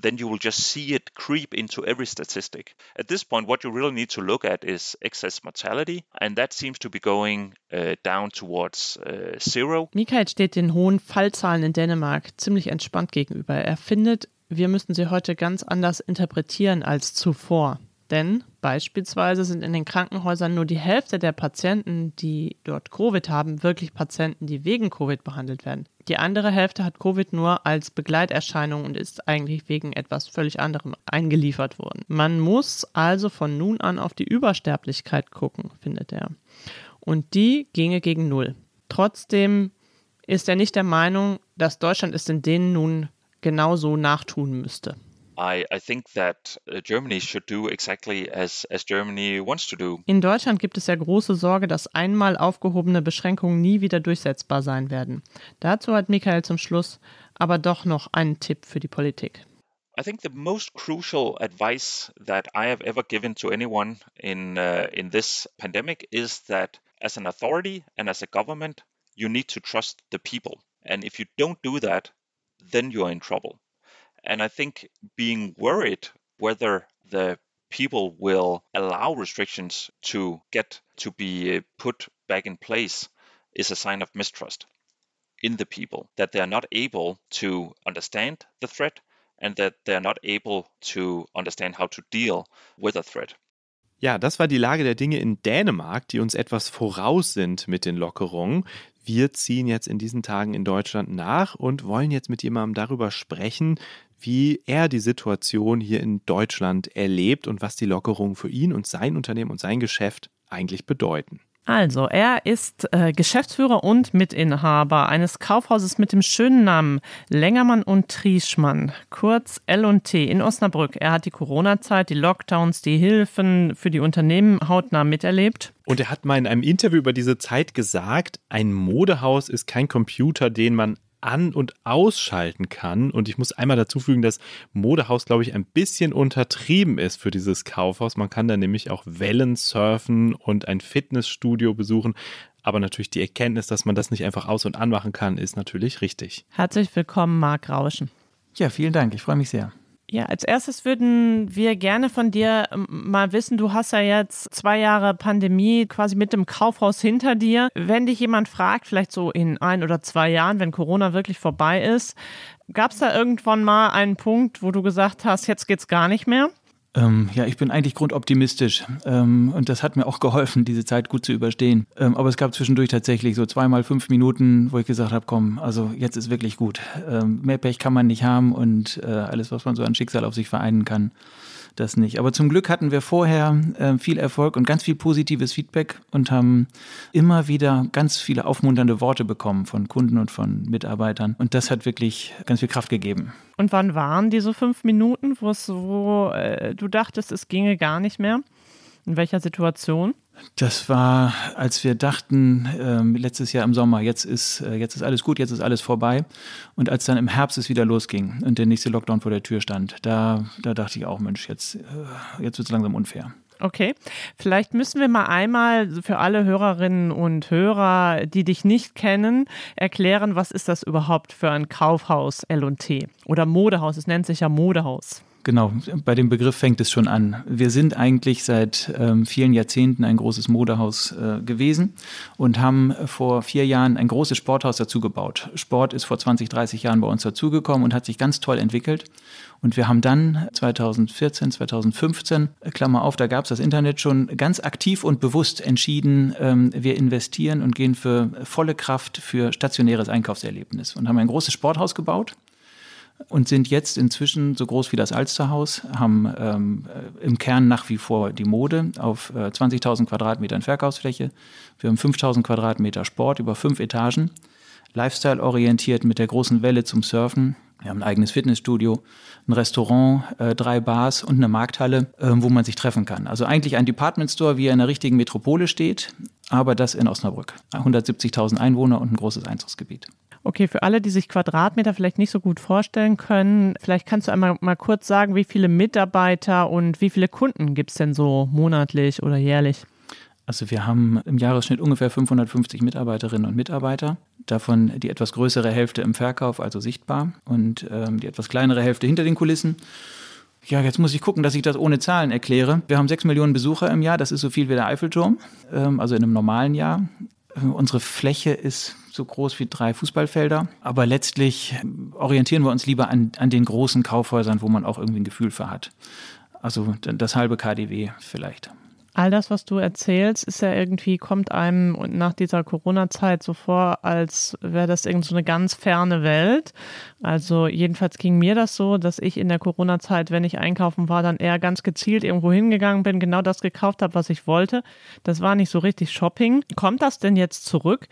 S11: then you will just see it creep into every statistic. At this point, what you really need to look at is excess mortality, and that seems to be going uh, down towards uh, zero.
S9: Michael steht den hohen Fallzahlen in Dänemark ziemlich entspannt gegenüber. Er findet, wir müssen sie heute ganz anders interpretieren als zuvor. Denn beispielsweise sind in den Krankenhäusern nur die Hälfte der Patienten, die dort Covid haben, wirklich Patienten, die wegen Covid behandelt werden. Die andere Hälfte hat Covid nur als Begleiterscheinung und ist eigentlich wegen etwas völlig anderem eingeliefert worden. Man muss also von nun an auf die Übersterblichkeit gucken, findet er. Und die ginge gegen Null. Trotzdem ist er nicht der Meinung, dass Deutschland es in denen nun genauso nachtun müsste.
S11: I, I think that Germany should do exactly as, as Germany wants to do.
S9: In Deutschland gibt es ja große Sorge, dass einmal aufgehobene Beschränkungen nie wieder durchsetzbar sein werden. Dazu hat Michael zum Schluss aber doch noch einen Tipp für die Politik.
S11: I think the most crucial advice that I have ever given to anyone in uh, in this pandemic is that as an authority and as a government, you need to trust the people. And if you don't do that, then you are in trouble. And I think being worried whether the people will allow restrictions to get to be put back in place is a sign of mistrust in the people, that they are not able to understand the threat and that they are not able to understand how to deal with a threat.
S8: Ja, das war die Lage der Dinge in Dänemark, die uns etwas voraus sind mit den Lockerungen. Wir ziehen jetzt in diesen Tagen in Deutschland nach und wollen jetzt mit jemandem darüber sprechen, wie er die Situation hier in Deutschland erlebt und was die Lockerungen für ihn und sein Unternehmen und sein Geschäft eigentlich bedeuten.
S9: Also, er ist äh, Geschäftsführer und Mitinhaber eines Kaufhauses mit dem schönen Namen Längermann und Trieschmann, kurz L&T in Osnabrück. Er hat die Corona-Zeit, die Lockdowns, die Hilfen für die Unternehmen hautnah miterlebt.
S8: Und er hat mal in einem Interview über diese Zeit gesagt, ein Modehaus ist kein Computer, den man an- und ausschalten kann. Und ich muss einmal dazu fügen, dass Modehaus, glaube ich, ein bisschen untertrieben ist für dieses Kaufhaus. Man kann da nämlich auch Wellen surfen und ein Fitnessstudio besuchen. Aber natürlich die Erkenntnis, dass man das nicht einfach aus- und anmachen kann, ist natürlich richtig.
S9: Herzlich willkommen, Marc Rauschen.
S12: Ja, vielen Dank. Ich freue mich sehr.
S9: Ja, als erstes würden wir gerne von dir ähm, mal wissen, du hast ja jetzt zwei Jahre Pandemie quasi mit dem Kaufhaus hinter dir. Wenn dich jemand fragt, vielleicht so in ein oder zwei Jahren, wenn Corona wirklich vorbei ist, gab es da irgendwann mal einen Punkt, wo du gesagt hast, jetzt geht's gar nicht mehr?
S12: Ähm, ja, ich bin eigentlich grundoptimistisch ähm, und das hat mir auch geholfen, diese Zeit gut zu überstehen. Ähm, aber es gab zwischendurch tatsächlich so zweimal fünf Minuten, wo ich gesagt habe, komm, also jetzt ist wirklich gut. Ähm, mehr Pech kann man nicht haben und äh, alles, was man so an Schicksal auf sich vereinen kann, das nicht. Aber zum Glück hatten wir vorher äh, viel Erfolg und ganz viel positives Feedback und haben immer wieder ganz viele aufmunternde Worte bekommen von Kunden und von Mitarbeitern. Und das hat wirklich ganz viel Kraft gegeben.
S9: Und wann waren diese fünf Minuten, wo äh, du dachtest, es ginge gar nicht mehr? In welcher Situation?
S12: Das war, als wir dachten, äh, letztes Jahr im Sommer, jetzt ist, äh, jetzt ist alles gut, jetzt ist alles vorbei. Und als dann im Herbst es wieder losging und der nächste Lockdown vor der Tür stand, da, da dachte ich auch, Mensch, jetzt, äh, jetzt wird es langsam unfair.
S9: Okay, vielleicht müssen wir mal einmal für alle Hörerinnen und Hörer, die dich nicht kennen, erklären, was ist das überhaupt für ein Kaufhaus L&T oder Modehaus, es nennt sich ja Modehaus.
S12: Genau, bei dem Begriff fängt es schon an. Wir sind eigentlich seit ähm, vielen Jahrzehnten ein großes Modehaus äh, gewesen und haben vor vier Jahren ein großes Sporthaus dazu gebaut. Sport ist vor 20, 30 Jahren bei uns dazugekommen und hat sich ganz toll entwickelt. Und wir haben dann 2014, 2015, Klammer auf, da gab es das Internet schon, ganz aktiv und bewusst entschieden, ähm, wir investieren und gehen für volle Kraft für stationäres Einkaufserlebnis und haben ein großes Sporthaus gebaut und sind jetzt inzwischen so groß wie das Alsterhaus, haben ähm, im Kern nach wie vor die Mode auf äh, 20.000 Quadratmetern Verkaufsfläche. Wir haben 5.000 Quadratmeter Sport über fünf Etagen, Lifestyle orientiert mit der großen Welle zum Surfen. Wir haben ein eigenes Fitnessstudio, ein Restaurant, äh, drei Bars und eine Markthalle, äh, wo man sich treffen kann. Also eigentlich ein Department Store, wie er in einer richtigen Metropole steht, aber das in Osnabrück. 170.000 Einwohner und ein großes Einzugsgebiet.
S9: Okay, für alle, die sich Quadratmeter vielleicht nicht so gut vorstellen können, vielleicht kannst du einmal mal kurz sagen, wie viele Mitarbeiter und wie viele Kunden gibt es denn so monatlich oder jährlich?
S12: Also wir haben im Jahresschnitt ungefähr 550 Mitarbeiterinnen und Mitarbeiter, davon die etwas größere Hälfte im Verkauf, also sichtbar, und ähm, die etwas kleinere Hälfte hinter den Kulissen. Ja, jetzt muss ich gucken, dass ich das ohne Zahlen erkläre. Wir haben sechs Millionen Besucher im Jahr, das ist so viel wie der Eiffelturm, ähm, also in einem normalen Jahr. Unsere Fläche ist so groß wie drei Fußballfelder, aber letztlich orientieren wir uns lieber an, an den großen Kaufhäusern, wo man auch irgendwie ein Gefühl für hat. Also das halbe KDW vielleicht.
S9: All das, was du erzählst, ist ja irgendwie, kommt einem nach dieser Corona-Zeit so vor, als wäre das irgend so eine ganz ferne Welt. Also jedenfalls ging mir das so, dass ich in der Corona-Zeit, wenn ich einkaufen war, dann eher ganz gezielt irgendwo hingegangen bin, genau das gekauft habe, was ich wollte. Das war nicht so richtig Shopping. Kommt das denn jetzt zurück?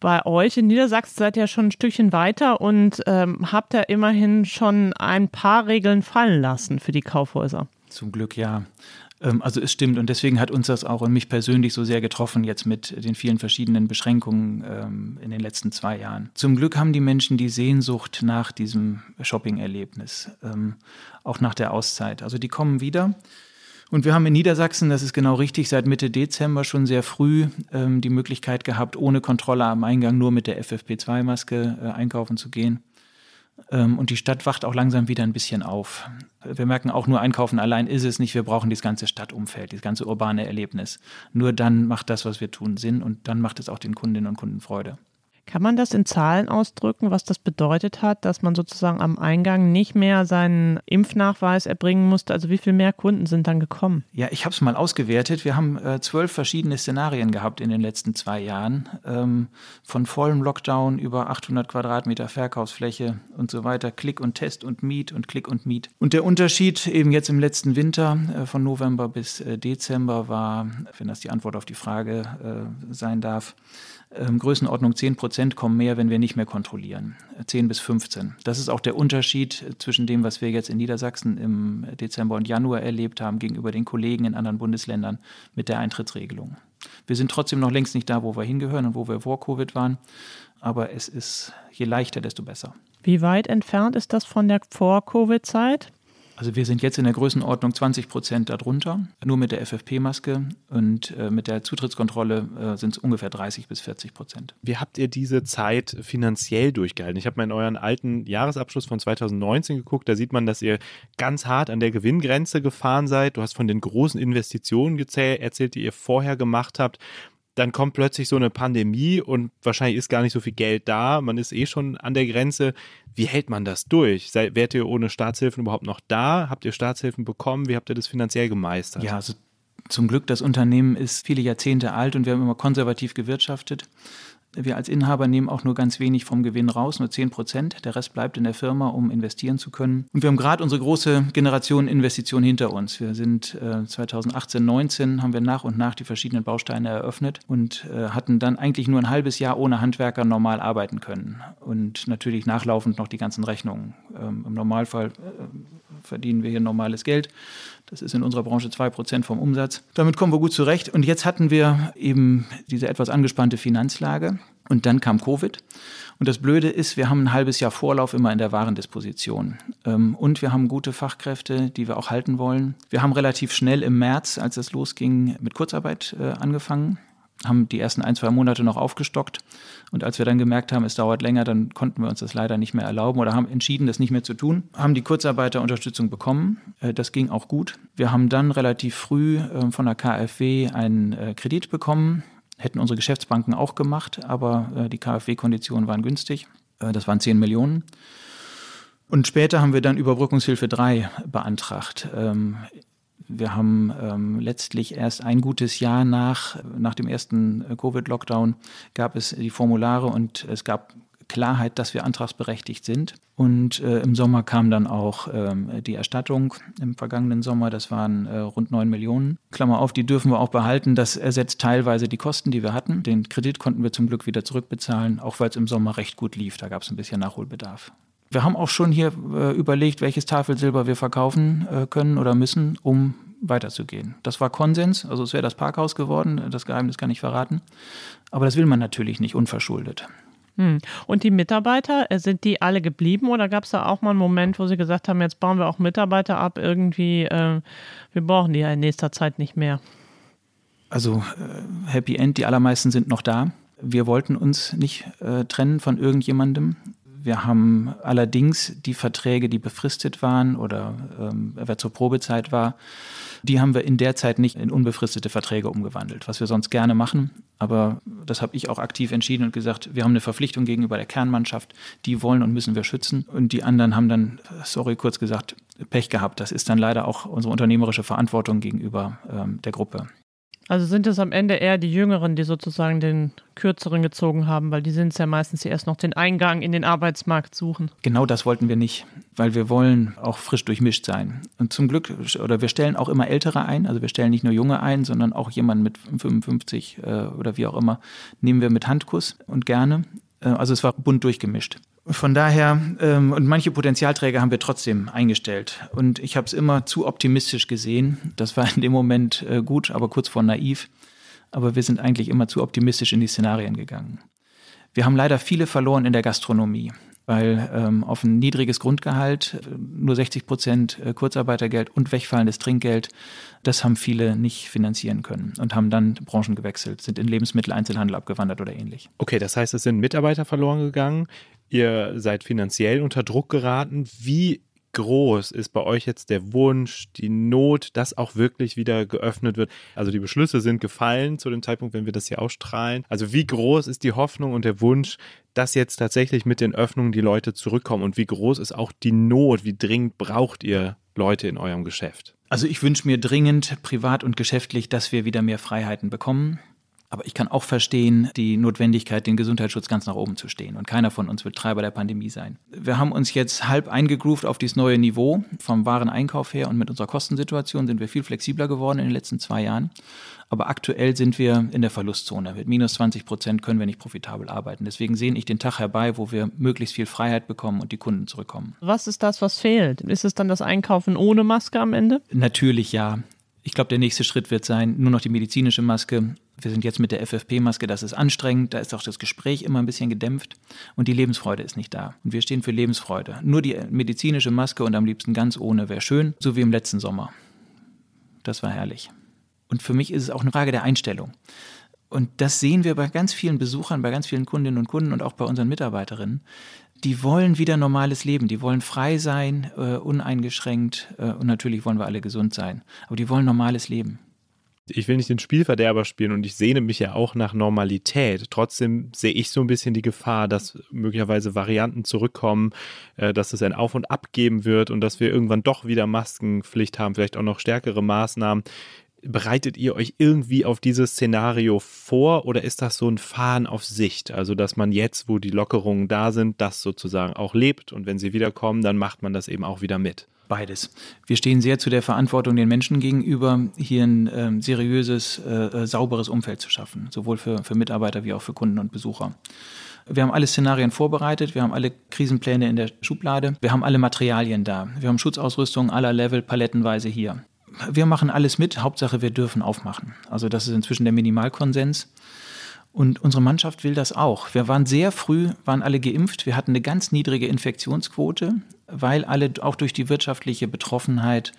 S9: bei euch in Niedersachsen seid ihr schon ein Stückchen weiter und ähm, habt ihr immerhin schon ein paar Regeln fallen lassen für die Kaufhäuser.
S12: Zum Glück ja. Ähm, also es stimmt und deswegen hat uns das auch und mich persönlich so sehr getroffen jetzt mit den vielen verschiedenen Beschränkungen ähm, in den letzten zwei Jahren. Zum Glück haben die Menschen die Sehnsucht nach diesem Shopping-Erlebnis, ähm, auch nach der Auszeit. Also die kommen wieder. Und wir haben in Niedersachsen, das ist genau richtig, seit Mitte Dezember schon sehr früh die Möglichkeit gehabt, ohne Kontrolle am Eingang nur mit der FFP2-Maske äh, einkaufen zu gehen. Ähm, und die Stadt wacht auch langsam wieder ein bisschen auf. Wir merken auch, nur einkaufen allein ist es nicht. Wir brauchen das ganze Stadtumfeld, das ganze urbane Erlebnis. Nur dann macht das, was wir tun, Sinn und dann macht es auch den Kundinnen und Kunden Freude.
S9: Kann man das in Zahlen ausdrücken, was das bedeutet hat, dass man sozusagen am Eingang nicht mehr seinen Impfnachweis erbringen musste? Also wie viel mehr Kunden sind dann gekommen?
S12: Ja, ich habe es mal ausgewertet. Wir haben äh, zwölf verschiedene Szenarien gehabt in den letzten zwei Jahren. Ähm, von vollem Lockdown über 800 Quadratmeter Verkaufsfläche und so weiter. Klick und Test und Miet und Klick und Miet. Und der Unterschied eben jetzt im letzten Winter äh, von November bis äh, Dezember war, wenn das die Antwort auf die Frage äh, sein darf, ähm, Größenordnung 10 Prozent kommen mehr, wenn wir nicht mehr kontrollieren. 10 bis 15. Das ist auch der Unterschied zwischen dem, was wir jetzt in Niedersachsen im Dezember und Januar erlebt haben, gegenüber den Kollegen in anderen Bundesländern mit der Eintrittsregelung. Wir sind trotzdem noch längst nicht da, wo wir hingehören und wo wir vor Covid waren. Aber es ist je leichter, desto besser.
S9: Wie weit entfernt ist das von der Vor-Covid-Zeit?
S12: Also wir sind jetzt in der Größenordnung 20 Prozent darunter, nur mit der FFP-Maske und äh, mit der Zutrittskontrolle äh, sind es ungefähr 30 bis 40 Prozent.
S8: Wie habt ihr diese Zeit finanziell durchgehalten? Ich habe mal in euren alten Jahresabschluss von 2019 geguckt, da sieht man, dass ihr ganz hart an der Gewinngrenze gefahren seid. Du hast von den großen Investitionen erzählt, die ihr vorher gemacht habt dann kommt plötzlich so eine Pandemie und wahrscheinlich ist gar nicht so viel Geld da. Man ist eh schon an der Grenze. Wie hält man das durch? Seid, wärt ihr ohne Staatshilfen überhaupt noch da? Habt ihr Staatshilfen bekommen? Wie habt ihr das finanziell gemeistert?
S12: Ja, also zum Glück, das Unternehmen ist viele Jahrzehnte alt und wir haben immer konservativ gewirtschaftet. Wir als Inhaber nehmen auch nur ganz wenig vom Gewinn raus, nur 10 Prozent. Der Rest bleibt in der Firma, um investieren zu können. Und wir haben gerade unsere große Generation Investition hinter uns. Wir sind äh, 2018, 19 haben wir nach und nach die verschiedenen Bausteine eröffnet und äh, hatten dann eigentlich nur ein halbes Jahr ohne Handwerker normal arbeiten können. Und natürlich nachlaufend noch die ganzen Rechnungen. Ähm, Im Normalfall äh, verdienen wir hier normales Geld. Das ist in unserer Branche 2% vom Umsatz. Damit kommen wir gut zurecht. Und jetzt hatten wir eben diese etwas angespannte Finanzlage. Und dann kam Covid. Und das Blöde ist, wir haben ein halbes Jahr Vorlauf immer in der Warendisposition. Ähm, und wir haben gute Fachkräfte, die wir auch halten wollen. Wir haben relativ schnell im März, als es losging, mit Kurzarbeit äh, angefangen haben die ersten ein, zwei Monate noch aufgestockt. Und als wir dann gemerkt haben, es dauert länger, dann konnten wir uns das leider nicht mehr erlauben oder haben entschieden, das nicht mehr zu tun. Haben die Kurzarbeiterunterstützung bekommen. Äh, das ging auch gut. Wir haben dann relativ früh ähm, von der KfW einen äh, Kredit bekommen. Hätten unsere Geschäftsbanken auch gemacht, aber äh, die KfW-Konditionen waren günstig. Das waren 10 Millionen. Und später haben wir dann Überbrückungshilfe 3 beantragt. Wir haben ähm, letztlich erst ein gutes Jahr nach, nach dem ersten äh, Covid-Lockdown gab es die Formulare und es gab Klarheit, dass wir antragsberechtigt sind. Und äh, im Sommer kam dann auch ähm, die Erstattung im vergangenen Sommer. Das waren äh, rund 9 Millionen. Klammer auf, die dürfen wir auch behalten. Das ersetzt teilweise die Kosten, die wir hatten. Den Kredit konnten wir zum Glück wieder zurückbezahlen, auch weil es im Sommer recht gut lief. Da gab es ein bisschen Nachholbedarf. Wir haben auch schon hier äh, überlegt, welches Tafelsilber wir verkaufen äh, können oder müssen, um weiterzugehen. Das war Konsens, also es wäre das Parkhaus geworden, das Geheimnis kann ich verraten. Aber das will man natürlich nicht unverschuldet.
S9: Hm. Und die Mitarbeiter, äh, sind die alle geblieben oder gab es da auch mal einen Moment, wo Sie gesagt haben, jetzt bauen wir auch Mitarbeiter ab, irgendwie, äh, wir brauchen die ja in nächster Zeit nicht mehr?
S12: Also äh, Happy End, die allermeisten sind noch da. Wir wollten uns nicht äh, trennen von irgendjemandem. Wir haben allerdings die Verträge, die befristet waren oder ähm, wer zur Probezeit war, die haben wir in der Zeit nicht in unbefristete Verträge umgewandelt, was wir sonst gerne machen. Aber das habe ich auch aktiv entschieden und gesagt, wir haben eine Verpflichtung gegenüber der Kernmannschaft, die wollen und müssen wir schützen. Und die anderen haben dann, sorry, kurz gesagt, Pech gehabt. Das ist dann leider auch unsere unternehmerische Verantwortung gegenüber ähm, der Gruppe.
S9: Also sind es am Ende eher die Jüngeren, die sozusagen den kürzeren gezogen haben, weil die sind es ja meistens, die erst noch den Eingang in den Arbeitsmarkt suchen.
S12: Genau das wollten wir nicht, weil wir wollen auch frisch durchmischt sein. Und zum Glück, oder wir stellen auch immer Ältere ein, also wir stellen nicht nur Junge ein, sondern auch jemanden mit 55 äh, oder wie auch immer, nehmen wir mit Handkuss und gerne. Äh, also es war bunt durchgemischt. Von daher, ähm, und manche Potenzialträger haben wir trotzdem eingestellt. Und ich habe es immer zu optimistisch gesehen. Das war in dem Moment äh, gut, aber kurz vor naiv. Aber wir sind eigentlich immer zu optimistisch in die Szenarien gegangen. Wir haben leider viele verloren in der Gastronomie, weil ähm, auf ein niedriges Grundgehalt äh, nur 60 Prozent äh, Kurzarbeitergeld und wegfallendes Trinkgeld, das haben viele nicht finanzieren können und haben dann Branchen gewechselt, sind in Lebensmitteleinzelhandel abgewandert oder ähnlich.
S8: Okay, das heißt, es sind Mitarbeiter verloren gegangen. Ihr seid finanziell unter Druck geraten. Wie groß ist bei euch jetzt der Wunsch, die Not, dass auch wirklich wieder geöffnet wird? Also die Beschlüsse sind gefallen zu dem Zeitpunkt, wenn wir das hier ausstrahlen. Also wie groß ist die Hoffnung und der Wunsch, dass jetzt tatsächlich mit den Öffnungen die Leute zurückkommen? Und wie groß ist auch die Not? Wie dringend braucht ihr Leute in eurem Geschäft?
S12: Also ich wünsche mir dringend, privat und geschäftlich, dass wir wieder mehr Freiheiten bekommen. Aber ich kann auch verstehen die Notwendigkeit, den Gesundheitsschutz ganz nach oben zu stehen. Und keiner von uns wird Treiber der Pandemie sein. Wir haben uns jetzt halb eingegroovt auf dieses neue Niveau vom Wareneinkauf her und mit unserer Kostensituation sind wir viel flexibler geworden in den letzten zwei Jahren. Aber aktuell sind wir in der Verlustzone. Mit minus 20 Prozent können wir nicht profitabel arbeiten. Deswegen sehe ich den Tag herbei, wo wir möglichst viel Freiheit bekommen und die Kunden zurückkommen.
S9: Was ist das, was fehlt? Ist es dann das Einkaufen ohne Maske am Ende?
S12: Natürlich ja. Ich glaube, der nächste Schritt wird sein, nur noch die medizinische Maske. Wir sind jetzt mit der FFP-Maske, das ist anstrengend, da ist auch das Gespräch immer ein bisschen gedämpft und die Lebensfreude ist nicht da. Und wir stehen für Lebensfreude. Nur die medizinische Maske und am liebsten ganz ohne wäre schön, so wie im letzten Sommer. Das war herrlich. Und für mich ist es auch eine Frage der Einstellung. Und das sehen wir bei ganz vielen Besuchern, bei ganz vielen Kundinnen und Kunden und auch bei unseren Mitarbeiterinnen die wollen wieder normales Leben, die wollen frei sein, äh, uneingeschränkt äh, und natürlich wollen wir alle gesund sein, aber die wollen normales Leben.
S8: Ich will nicht den Spielverderber spielen und ich sehne mich ja auch nach Normalität. Trotzdem sehe ich so ein bisschen die Gefahr, dass möglicherweise Varianten zurückkommen, äh, dass es ein Auf und Ab geben wird und dass wir irgendwann doch wieder Maskenpflicht haben, vielleicht auch noch stärkere Maßnahmen. Bereitet ihr euch irgendwie auf dieses Szenario vor oder ist das so ein Fahren auf Sicht? Also, dass man jetzt, wo die Lockerungen da sind, das sozusagen auch lebt und wenn sie wiederkommen, dann macht man das eben auch wieder mit?
S12: Beides. Wir stehen sehr zu der Verantwortung den Menschen gegenüber, hier ein äh, seriöses, äh, sauberes Umfeld zu schaffen, sowohl für, für Mitarbeiter wie auch für Kunden und Besucher. Wir haben alle Szenarien vorbereitet, wir haben alle Krisenpläne in der Schublade, wir haben alle Materialien da, wir haben Schutzausrüstung aller Level palettenweise hier wir machen alles mit, Hauptsache wir dürfen aufmachen. Also das ist inzwischen der Minimalkonsens. Und unsere Mannschaft will das auch. Wir waren sehr früh, waren alle geimpft. Wir hatten eine ganz niedrige Infektionsquote, weil alle auch durch die wirtschaftliche Betroffenheit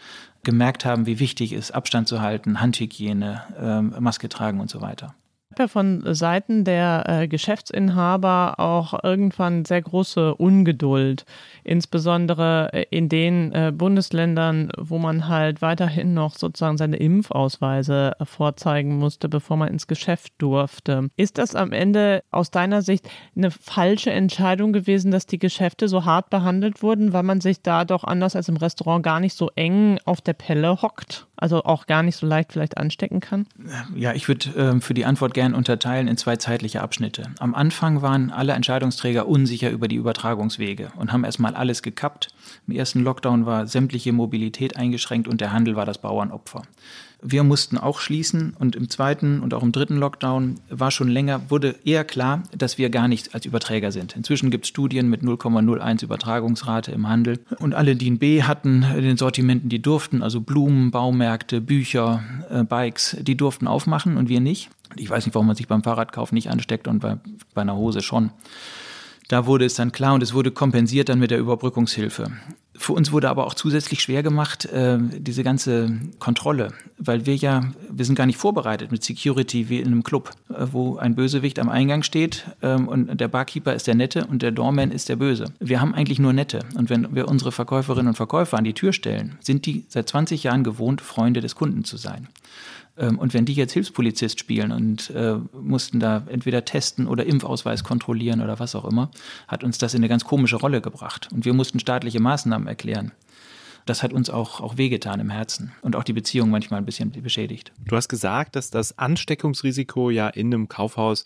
S12: gemerkt haben, wie wichtig es ist, Abstand zu halten, Handhygiene, äh, Maske tragen und so weiter
S9: ja von Seiten der äh, Geschäftsinhaber auch irgendwann sehr große Ungeduld, insbesondere äh, in den äh, Bundesländern, wo man halt weiterhin noch sozusagen seine Impfausweise äh, vorzeigen musste, bevor man ins Geschäft durfte. Ist das am Ende aus deiner Sicht eine falsche Entscheidung gewesen, dass die Geschäfte so hart behandelt wurden, weil man sich da doch anders als im Restaurant gar nicht so eng auf der Pelle hockt? Also auch gar nicht so leicht vielleicht anstecken kann?
S12: Ja, ich würde äh, für die Antwort gerne unterteilen in zwei zeitliche Abschnitte. Am Anfang waren alle Entscheidungsträger unsicher über die Übertragungswege und haben erstmal alles gekappt. Im ersten Lockdown war sämtliche Mobilität eingeschränkt und der Handel war das Bauernopfer. Wir mussten auch schließen und im zweiten und auch im dritten Lockdown war schon länger, wurde eher klar, dass wir gar nicht als Überträger sind. Inzwischen gibt es Studien mit 0,01 Übertragungsrate im Handel und alle, die ein B hatten, in den Sortimenten, die durften, also Blumen, Baumärkte, Bücher, äh, Bikes, die durften aufmachen und wir nicht. Ich weiß nicht, warum man sich beim Fahrradkauf nicht ansteckt und bei, bei einer Hose schon. Da wurde es dann klar und es wurde kompensiert dann mit der Überbrückungshilfe. Für uns wurde aber auch zusätzlich schwer gemacht, äh, diese ganze Kontrolle, weil wir ja, wir sind gar nicht vorbereitet mit Security wie in einem Club, äh, wo ein Bösewicht am Eingang steht ähm, und der Barkeeper ist der Nette und der Doorman ist der Böse. Wir haben eigentlich nur Nette und wenn wir unsere Verkäuferinnen und Verkäufer an die Tür stellen, sind die seit 20 Jahren gewohnt, Freunde des Kunden zu sein. Ähm, und wenn die jetzt Hilfspolizist spielen und äh, mussten da entweder testen oder Impfausweis kontrollieren oder was auch immer, hat uns das in eine ganz komische Rolle gebracht. Und wir mussten staatliche Maßnahmen erklären. Das hat uns auch, auch wehgetan im Herzen und auch die Beziehung manchmal ein bisschen beschädigt.
S8: Du hast gesagt, dass das Ansteckungsrisiko ja in einem Kaufhaus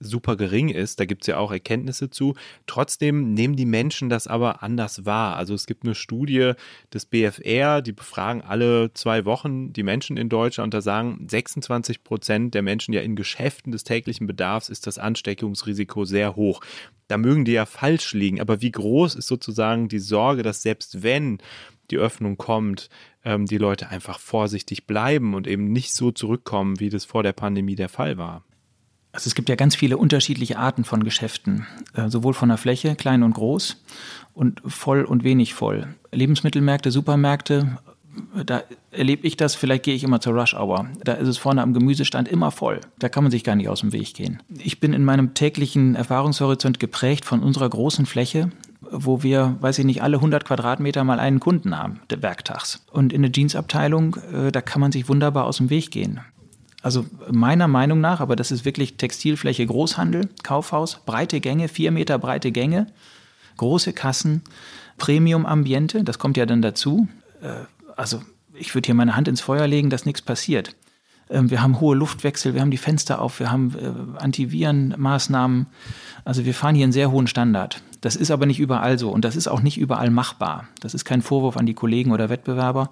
S8: super gering ist. Da gibt es ja auch Erkenntnisse zu. Trotzdem nehmen die Menschen das aber anders wahr. Also es gibt eine Studie des BFR, die befragen alle zwei Wochen die Menschen in Deutschland und da sagen 26 Prozent der Menschen ja in Geschäften des täglichen Bedarfs ist das Ansteckungsrisiko sehr hoch. Da mögen die ja falsch liegen, aber wie groß ist sozusagen die Sorge, dass selbst wenn die Öffnung kommt, ähm, die Leute einfach vorsichtig bleiben und eben nicht so zurückkommen, wie das vor der Pandemie der Fall war?
S12: Also es gibt ja ganz viele unterschiedliche Arten von Geschäften, äh, sowohl von der Fläche, klein und groß und voll und wenig voll. Lebensmittelmärkte, Supermärkte, da erlebe ich das, vielleicht gehe ich immer zur Rush Hour. Da ist es vorne am Gemüsestand immer voll. Da kann man sich gar nicht aus dem Weg gehen. Ich bin in meinem täglichen Erfahrungshorizont geprägt von unserer großen Fläche, wo wir, weiß ich nicht, alle 100 Quadratmeter mal einen Kunden haben, werktags. Und in der Jeansabteilung, äh, da kann man sich wunderbar aus dem Weg gehen. Also meiner Meinung nach, aber das ist wirklich Textilfläche Großhandel, Kaufhaus, breite Gänge, vier Meter breite Gänge, große Kassen, Premium-Ambiente, das kommt ja dann dazu. Äh, also ich würde hier meine Hand ins Feuer legen, dass nichts passiert. Ähm, wir haben hohe Luftwechsel, wir haben die Fenster auf, wir haben äh, Antivirenmaßnahmen. Also wir fahren hier einen sehr hohen Standard. Das ist aber nicht überall so und das ist auch nicht überall machbar. Das ist kein Vorwurf an die Kollegen oder Wettbewerber.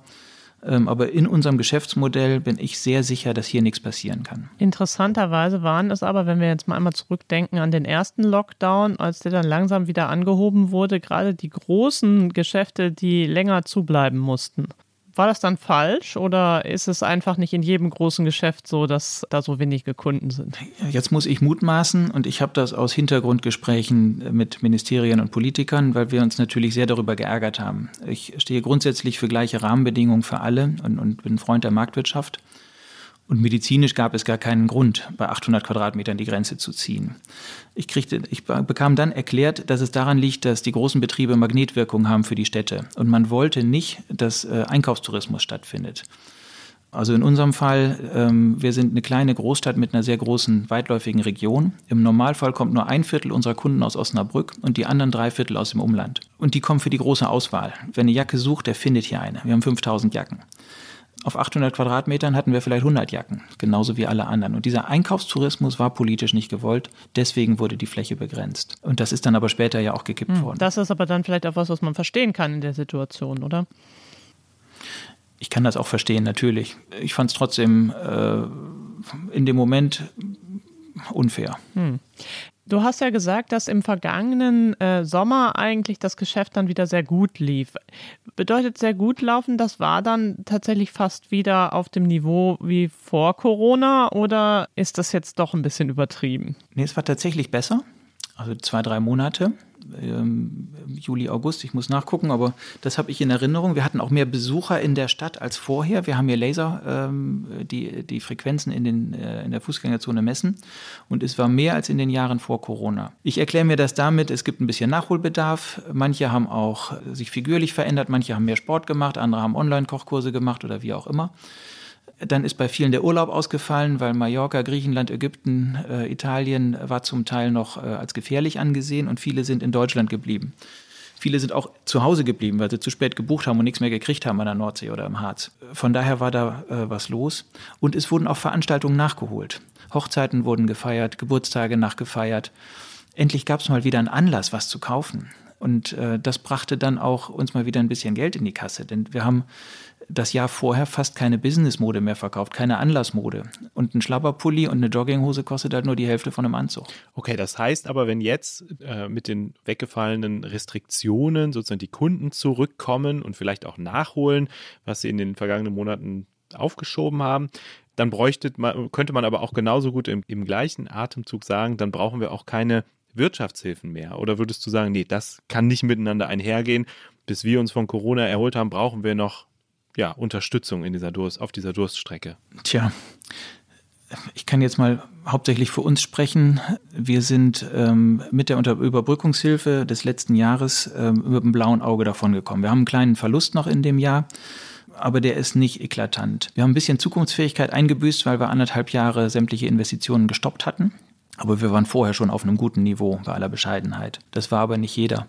S12: Ähm, aber in unserem Geschäftsmodell bin ich sehr sicher, dass hier nichts passieren kann.
S9: Interessanterweise waren es aber, wenn wir jetzt mal einmal zurückdenken an den ersten Lockdown, als der dann langsam wieder angehoben wurde, gerade die großen Geschäfte, die länger zubleiben mussten. War das dann falsch oder ist es einfach nicht in jedem großen Geschäft so, dass da so wenige Kunden sind?
S12: Jetzt muss ich mutmaßen und ich habe das aus Hintergrundgesprächen mit Ministerien und Politikern, weil wir uns natürlich sehr darüber geärgert haben. Ich stehe grundsätzlich für gleiche Rahmenbedingungen für alle und, und bin Freund der Marktwirtschaft. Und medizinisch gab es gar keinen Grund, bei 800 Quadratmetern die Grenze zu ziehen. Ich, kriegte, ich bekam dann erklärt, dass es daran liegt, dass die großen Betriebe Magnetwirkung haben für die Städte. Und man wollte nicht, dass äh, Einkaufstourismus stattfindet. Also in unserem Fall, ähm, wir sind eine kleine Großstadt mit einer sehr großen, weitläufigen Region. Im Normalfall kommt nur ein Viertel unserer Kunden aus Osnabrück und die anderen drei Viertel aus dem Umland. Und die kommen für die große Auswahl. Wer eine Jacke sucht, der findet hier eine. Wir haben 5000 Jacken. Auf 800 Quadratmetern hatten wir vielleicht 100 Jacken, genauso wie alle anderen. Und dieser Einkaufstourismus war politisch nicht gewollt, deswegen wurde die Fläche begrenzt. Und das ist dann aber später ja auch gekippt hm, worden.
S9: Das ist aber dann vielleicht auch was, was man verstehen kann in der Situation, oder?
S12: Ich kann das auch verstehen, natürlich. Ich fand es trotzdem äh, in dem Moment unfair. Hm.
S9: Du hast ja gesagt, dass im vergangenen äh, Sommer eigentlich das Geschäft dann wieder sehr gut lief. Bedeutet sehr gut laufen, das war dann tatsächlich fast wieder auf dem Niveau wie vor Corona oder ist das jetzt doch ein bisschen übertrieben?
S12: Nee, es war tatsächlich besser. Also zwei, drei Monate ähm, Juli, August, ich muss nachgucken, aber das habe ich in Erinnerung. Wir hatten auch mehr Besucher in der Stadt als vorher. Wir haben hier Laser, ähm, die die Frequenzen in, den, äh, in der Fußgängerzone messen und es war mehr als in den Jahren vor Corona. Ich erkläre mir das damit, es gibt ein bisschen Nachholbedarf. Manche haben auch sich figürlich verändert, manche haben mehr Sport gemacht, andere haben Online-Kochkurse gemacht oder wie auch immer. Dann ist bei vielen der Urlaub ausgefallen, weil Mallorca, Griechenland, Ägypten, äh, Italien war zum Teil noch äh, als gefährlich angesehen und viele sind in Deutschland geblieben. Viele sind auch zu Hause geblieben, weil sie zu spät gebucht haben und nichts mehr gekriegt haben an der Nordsee oder im Harz. Von daher war da äh, was los. Und es wurden auch Veranstaltungen nachgeholt. Hochzeiten wurden gefeiert, Geburtstage nachgefeiert. Endlich gab es mal wieder einen Anlass, was zu kaufen. Und äh, das brachte dann auch uns mal wieder ein bisschen Geld in die Kasse. Denn wir haben das Jahr vorher fast keine Businessmode mehr verkauft, keine Anlassmode. Und ein Schlabberpulli und eine Jogginghose kostet halt nur die Hälfte von einem Anzug.
S8: Okay, das heißt aber, wenn jetzt äh, mit den weggefallenen Restriktionen sozusagen die Kunden zurückkommen und vielleicht auch nachholen, was sie in den vergangenen Monaten aufgeschoben haben, dann bräuchte man, könnte man aber auch genauso gut im, im gleichen Atemzug sagen, dann brauchen wir auch keine Wirtschaftshilfen mehr? Oder würdest du sagen, nee, das kann nicht miteinander einhergehen? Bis wir uns von Corona erholt haben, brauchen wir noch ja, Unterstützung in dieser Durst, auf dieser Durststrecke?
S12: Tja, ich kann jetzt mal hauptsächlich für uns sprechen. Wir sind ähm, mit der Unter Überbrückungshilfe des letzten Jahres ähm, mit dem blauen Auge davon gekommen. Wir haben einen kleinen Verlust noch in dem Jahr, aber der ist nicht eklatant. Wir haben ein bisschen Zukunftsfähigkeit eingebüßt, weil wir anderthalb Jahre sämtliche Investitionen gestoppt hatten. Aber wir waren vorher schon auf einem guten Niveau bei aller Bescheidenheit. Das war aber nicht jeder.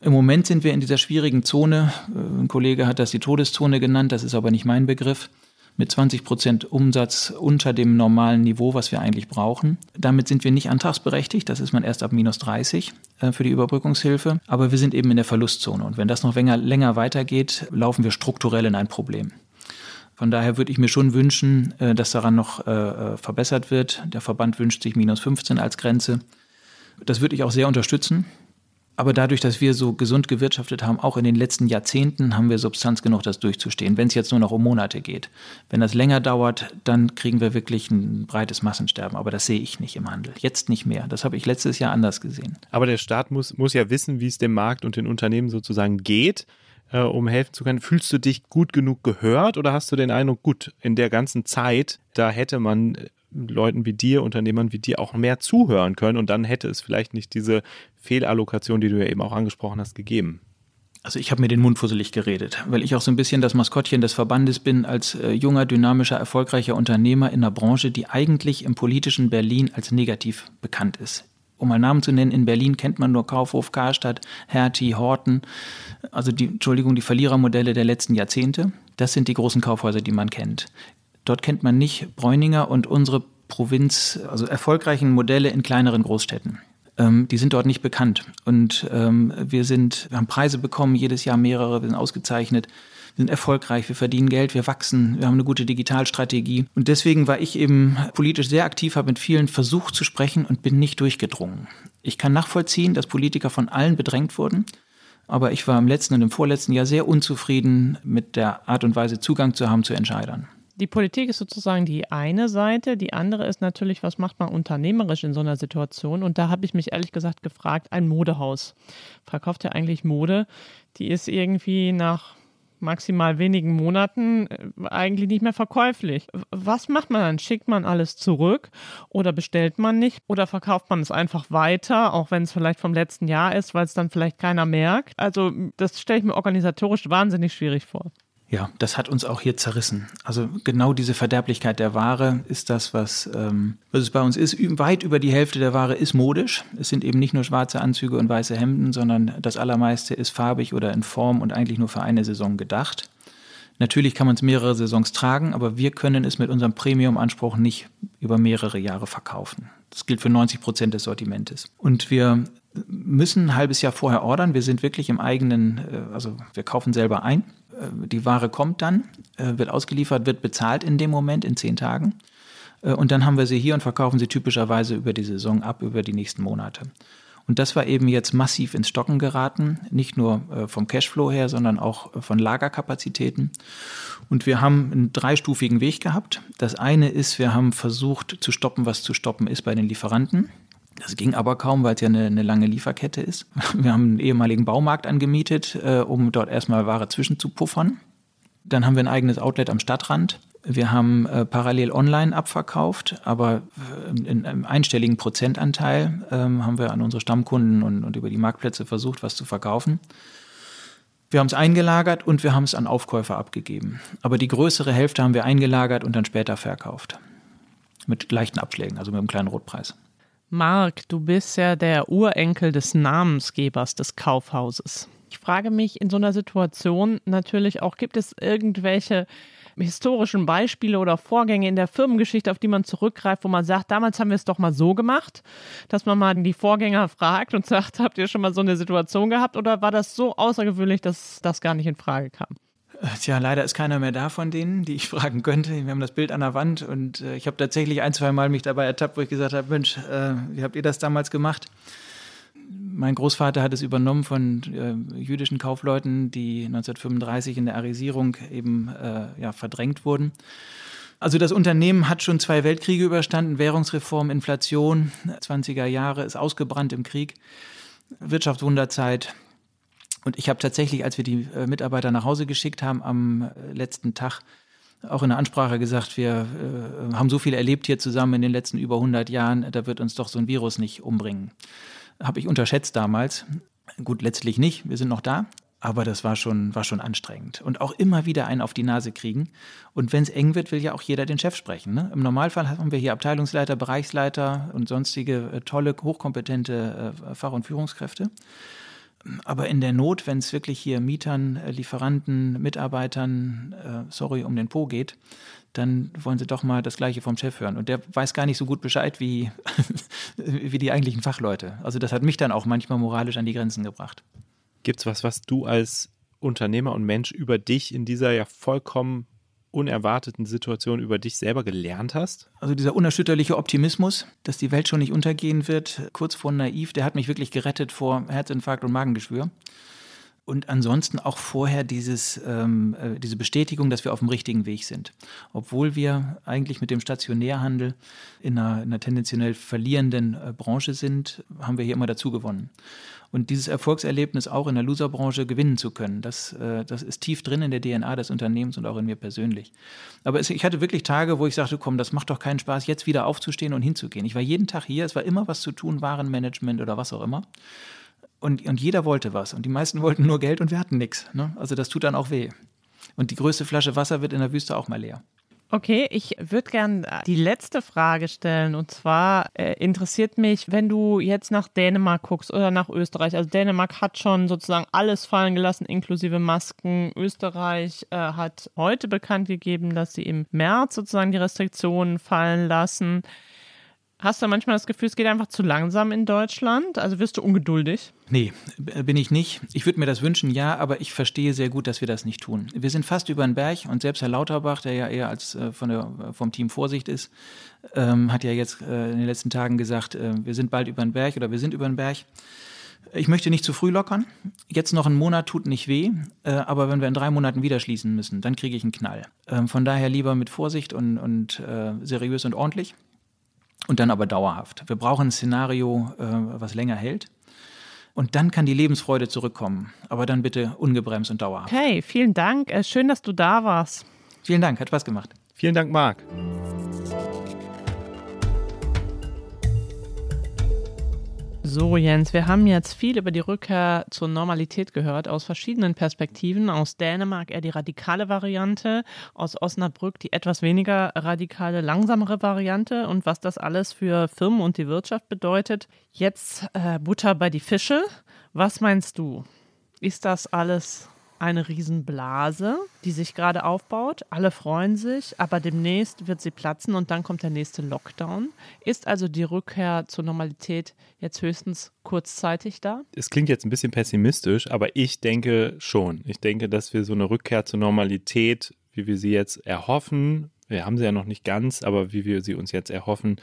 S12: Im Moment sind wir in dieser schwierigen Zone. Äh, ein Kollege hat das die Todeszone genannt, das ist aber nicht mein Begriff. Mit 20 Prozent Umsatz unter dem normalen Niveau, was wir eigentlich brauchen. Damit sind wir nicht antragsberechtigt, das ist man erst ab minus 30 äh, für die Überbrückungshilfe. Aber wir sind eben in der Verlustzone. Und wenn das noch länger, länger weitergeht, laufen wir strukturell in ein Problem. Von daher würde ich mir schon wünschen, äh, dass daran noch verbessert wird. Der Verband wünscht sich minus 15 als Grenze. Das würde ich auch sehr unterstützen. Aber dadurch, dass wir so gesund gewirtschaftet haben, auch in den letzten Jahrzehnten, haben wir Substanz genug, das durchzustehen, wenn es jetzt nur noch um Monate geht. Wenn das länger dauert, dann kriegen wir wirklich ein breites Massensterben. Aber das sehe ich nicht im Handel. Jetzt nicht mehr. Das habe ich letztes Jahr anders gesehen.
S8: Aber der Staat muss, muss ja wissen, wie es dem Markt und den Unternehmen sozusagen geht. Äh, um helfen zu können. Fühlst du dich gut genug gehört oder hast du den Eindruck, gut, in der ganzen Zeit, da hätte man Leuten wie dir, Unternehmern wie dir auch mehr zuhören können und dann hätte es vielleicht nicht diese Fehlallokation, die du ja eben auch angesprochen hast, gegeben.
S12: Also ich habe mir den Mund fusselig geredet, weil ich auch so ein bisschen das Maskottchen des Verbandes bin als äh, junger, dynamischer, erfolgreicher Unternehmer in einer Branche, die eigentlich im politischen Berlin als negativ bekannt ist. Um mal Namen zu nennen, in Berlin kennt man nur Kaufhof, Karstadt, Hertie, Horten, also die, Entschuldigung, die Verlierermodelle der letzten Jahrzehnte. Das sind die großen Kaufhäuser, die man kennt. Dort kennt man nicht Bräuninger und unsere Provinz, also erfolgreichen Modelle in kleineren Großstädten. Ähm, die sind dort nicht bekannt. Und ähm, wir sind, wir haben Preise bekommen, jedes Jahr mehrere, wir sind ausgezeichnet, sind erfolgreich, wir verdienen Geld, wir wachsen, wir haben eine gute Digitalstrategie. Und deswegen war ich eben politisch sehr aktiv, habe mit vielen versucht zu sprechen und bin nicht durchgedrungen. Ich kann nachvollziehen, dass Politiker von allen bedrängt wurden. Aber ich war im letzten und im vorletzten Jahr sehr unzufrieden mit der Art und Weise, Zugang zu haben zu Entscheidern
S9: die Politik ist sozusagen die eine Seite. Die andere ist natürlich, was macht man unternehmerisch in so einer Situation? Und da habe ich mich ehrlich gesagt gefragt, ein Modehaus verkauft ja eigentlich Mode. Die ist irgendwie nach maximal wenigen Monaten äh, eigentlich nicht mehr verkäuflich. Was macht man dann? Schickt man alles zurück oder bestellt man nicht oder verkauft man es einfach weiter, auch wenn es vielleicht vom letzten Jahr ist, weil es dann vielleicht keiner merkt? Also das stelle ich mir organisatorisch wahnsinnig schwierig vor.
S12: Ja, das hat uns auch hier zerrissen. Also genau diese Verderblichkeit der Ware ist das, was, ähm, was es bei uns ist. Weit über die Hälfte der Ware ist modisch. Es sind eben nicht nur schwarze Anzüge und weiße Hemden, sondern das allermeiste ist farbig oder in Form und eigentlich nur für eine Saison gedacht. Natürlich kann man es mehrere Saisons tragen, aber wir können es mit unserem Premium-Anspruch nicht über mehrere Jahre verkaufen. Das gilt für 90 Prozent des Sortimentes. Und wir müssen ein halbes Jahr vorher ordern. Wir sind wirklich im eigenen, äh, also wir kaufen selber ein. Äh, die Ware kommt dann, äh, wird ausgeliefert, wird bezahlt in dem Moment, in zehn Tagen. Und dann haben wir sie hier und verkaufen sie typischerweise über die Saison ab, über die nächsten Monate. Und das war eben jetzt massiv ins Stocken geraten, nicht nur vom Cashflow her, sondern auch von Lagerkapazitäten. Und wir haben einen dreistufigen Weg gehabt. Das eine ist, wir haben versucht zu stoppen, was zu stoppen ist bei den Lieferanten. Das ging aber kaum, weil es ja eine, eine, lange Lieferkette ist. Wir haben einen ehemaligen Baumarkt angemietet, äh, um dort erstmal Ware zwischenzupuffern. Dann haben wir ein eigenes Outlet am Stadtrand. Wir haben äh, parallel online abverkauft, aber äh, in einem einstelligen Prozentanteil ähm, haben wir an unsere Stammkunden und, und über die Marktplätze versucht, was zu verkaufen. Wir haben es eingelagert und wir haben es an Aufkäufer abgegeben. Aber die größere Hälfte haben wir eingelagert und dann später verkauft. Mit leichten Abschlägen, also mit einem kleinen Rotpreis.
S9: Marc, du bist ja der Urenkel des Namensgebers des Kaufhauses. Ich frage mich in so einer Situation natürlich auch, gibt es irgendwelche historischen Beispiele oder Vorgänge in der Firmengeschichte, auf die man zurückgreift, wo man sagt, damals haben wir es doch mal so gemacht, dass man mal die Vorgänger fragt und sagt, habt ihr schon mal so eine Situation gehabt oder war das so außergewöhnlich, dass das gar nicht in Frage kam?
S12: Tja, leider ist keiner mehr da von denen, die ich fragen könnte. Wir haben das Bild an der Wand und äh, ich habe tatsächlich ein, zwei Mal mich dabei ertappt, wo ich gesagt habe, Mensch, äh, wie habt ihr das damals gemacht? Mein Großvater hat es übernommen von äh, jüdischen Kaufleuten, die 1935 in der Arisierung eben äh, ja, verdrängt wurden. Also das Unternehmen hat schon zwei Weltkriege überstanden, Währungsreform, Inflation, 20er Jahre, ist ausgebrannt im Krieg, Wirtschaftswunderzeit, und ich habe tatsächlich, als wir die äh, Mitarbeiter nach Hause geschickt haben, am äh, letzten Tag auch in der Ansprache gesagt, wir äh, haben so viel erlebt hier zusammen in den letzten über 100 Jahren, da wird uns doch so ein Virus nicht umbringen. Habe ich unterschätzt damals. Gut, letztlich nicht, wir sind noch da. Aber das war schon, war schon anstrengend. Und auch immer wieder einen auf die Nase kriegen. Und wenn es eng wird, will ja auch jeder den Chef sprechen. Ne? Im Normalfall haben wir hier Abteilungsleiter, Bereichsleiter und sonstige äh, tolle, hochkompetente äh, Fach- und Führungskräfte. Aber in der Not, wenn es wirklich hier Mietern, äh, Lieferanten, Mitarbeitern, äh, sorry, um den Po geht, dann wollen sie doch mal das Gleiche vom Chef hören. Und der weiß gar nicht so gut Bescheid wie, wie die eigentlichen Fachleute. Also das hat mich dann auch manchmal moralisch an die Grenzen gebracht.
S8: Gibt es was, was du als Unternehmer und Mensch über dich in dieser ja vollkommen unerwarteten Situation über dich selber gelernt hast?
S12: Also dieser unerschütterliche Optimismus, dass die Welt schon nicht untergehen wird, kurz vor naiv, der hat mich wirklich gerettet vor Herzinfarkt und Magengeschwür. Und ansonsten auch vorher dieses, ähm, äh, diese Bestätigung, dass wir auf dem richtigen Weg sind. Obwohl wir eigentlich mit dem Stationärhandel in einer, in einer tendenziell verlierenden äh, Branche sind, haben wir hier immer dazu gewonnen. Und dieses Erfolgserlebnis auch in der Loserbranche gewinnen zu können, das, äh, das ist tief drin in der DNA des Unternehmens und auch in mir persönlich. Aber es, ich hatte wirklich Tage, wo ich sagte, komm, das macht doch keinen Spaß, jetzt wieder aufzustehen und hinzugehen. Ich war jeden Tag hier, es war immer was zu tun, Warenmanagement oder was auch immer. Und, und jeder wollte was. Und die meisten wollten nur Geld und wir hatten nichts. Ne? Also das tut dann auch weh. Und die größte Flasche Wasser wird in der Wüste auch mal leer.
S9: Okay, ich würde gerne die letzte Frage stellen. Und zwar äh, interessiert mich, wenn du jetzt nach Dänemark guckst oder nach Österreich. Also Dänemark hat schon sozusagen alles fallen gelassen, inklusive Masken. Österreich äh, hat heute bekannt gegeben, dass sie im März sozusagen die Restriktionen fallen lassen. Hast du manchmal das Gefühl, es geht einfach zu langsam in Deutschland? Also wirst du ungeduldig?
S12: Nee, bin ich nicht. Ich würde mir das wünschen, ja, aber ich verstehe sehr gut, dass wir das nicht tun. Wir sind fast über den Berg und selbst Herr Lauterbach, der ja eher als äh, von der, vom Team Vorsicht ist, ähm, hat ja jetzt äh, in den letzten Tagen gesagt, äh, wir sind bald über den Berg oder wir sind über den Berg. Ich möchte nicht zu früh lockern. Jetzt noch ein Monat tut nicht weh, äh, aber wenn wir in drei Monaten wieder schließen müssen, dann kriege ich einen Knall. Ähm, von daher lieber mit Vorsicht und, und äh, seriös und ordentlich und dann aber dauerhaft. Wir brauchen ein Szenario, äh, was länger hält. Und dann kann die Lebensfreude zurückkommen. Aber dann bitte ungebremst und dauerhaft.
S9: Okay, vielen Dank. Äh, schön, dass du da warst.
S12: Vielen Dank, hat Spaß gemacht.
S8: Vielen Dank, Marc.
S9: So, Jens, wir haben jetzt viel über die Rückkehr zur Normalität gehört, aus verschiedenen Perspektiven. Aus Dänemark eher die radikale Variante, aus Osnabrück die etwas weniger radikale, langsamere Variante und was das alles für Firmen und die Wirtschaft bedeutet. Jetzt äh, Butter bei die Fische. Was meinst du? Ist das alles eine Riesenblase, die sich gerade aufbaut. Alle freuen sich, aber demnächst wird sie platzen und dann kommt der nächste Lockdown. Ist also die Rückkehr zur Normalität jetzt höchstens kurzzeitig da?
S8: Es klingt jetzt ein bisschen pessimistisch, aber ich denke schon. Ich denke, dass wir so eine Rückkehr zur Normalität, wie wir sie jetzt erhoffen, wir haben sie ja noch nicht ganz, aber wie wir sie uns jetzt erhoffen,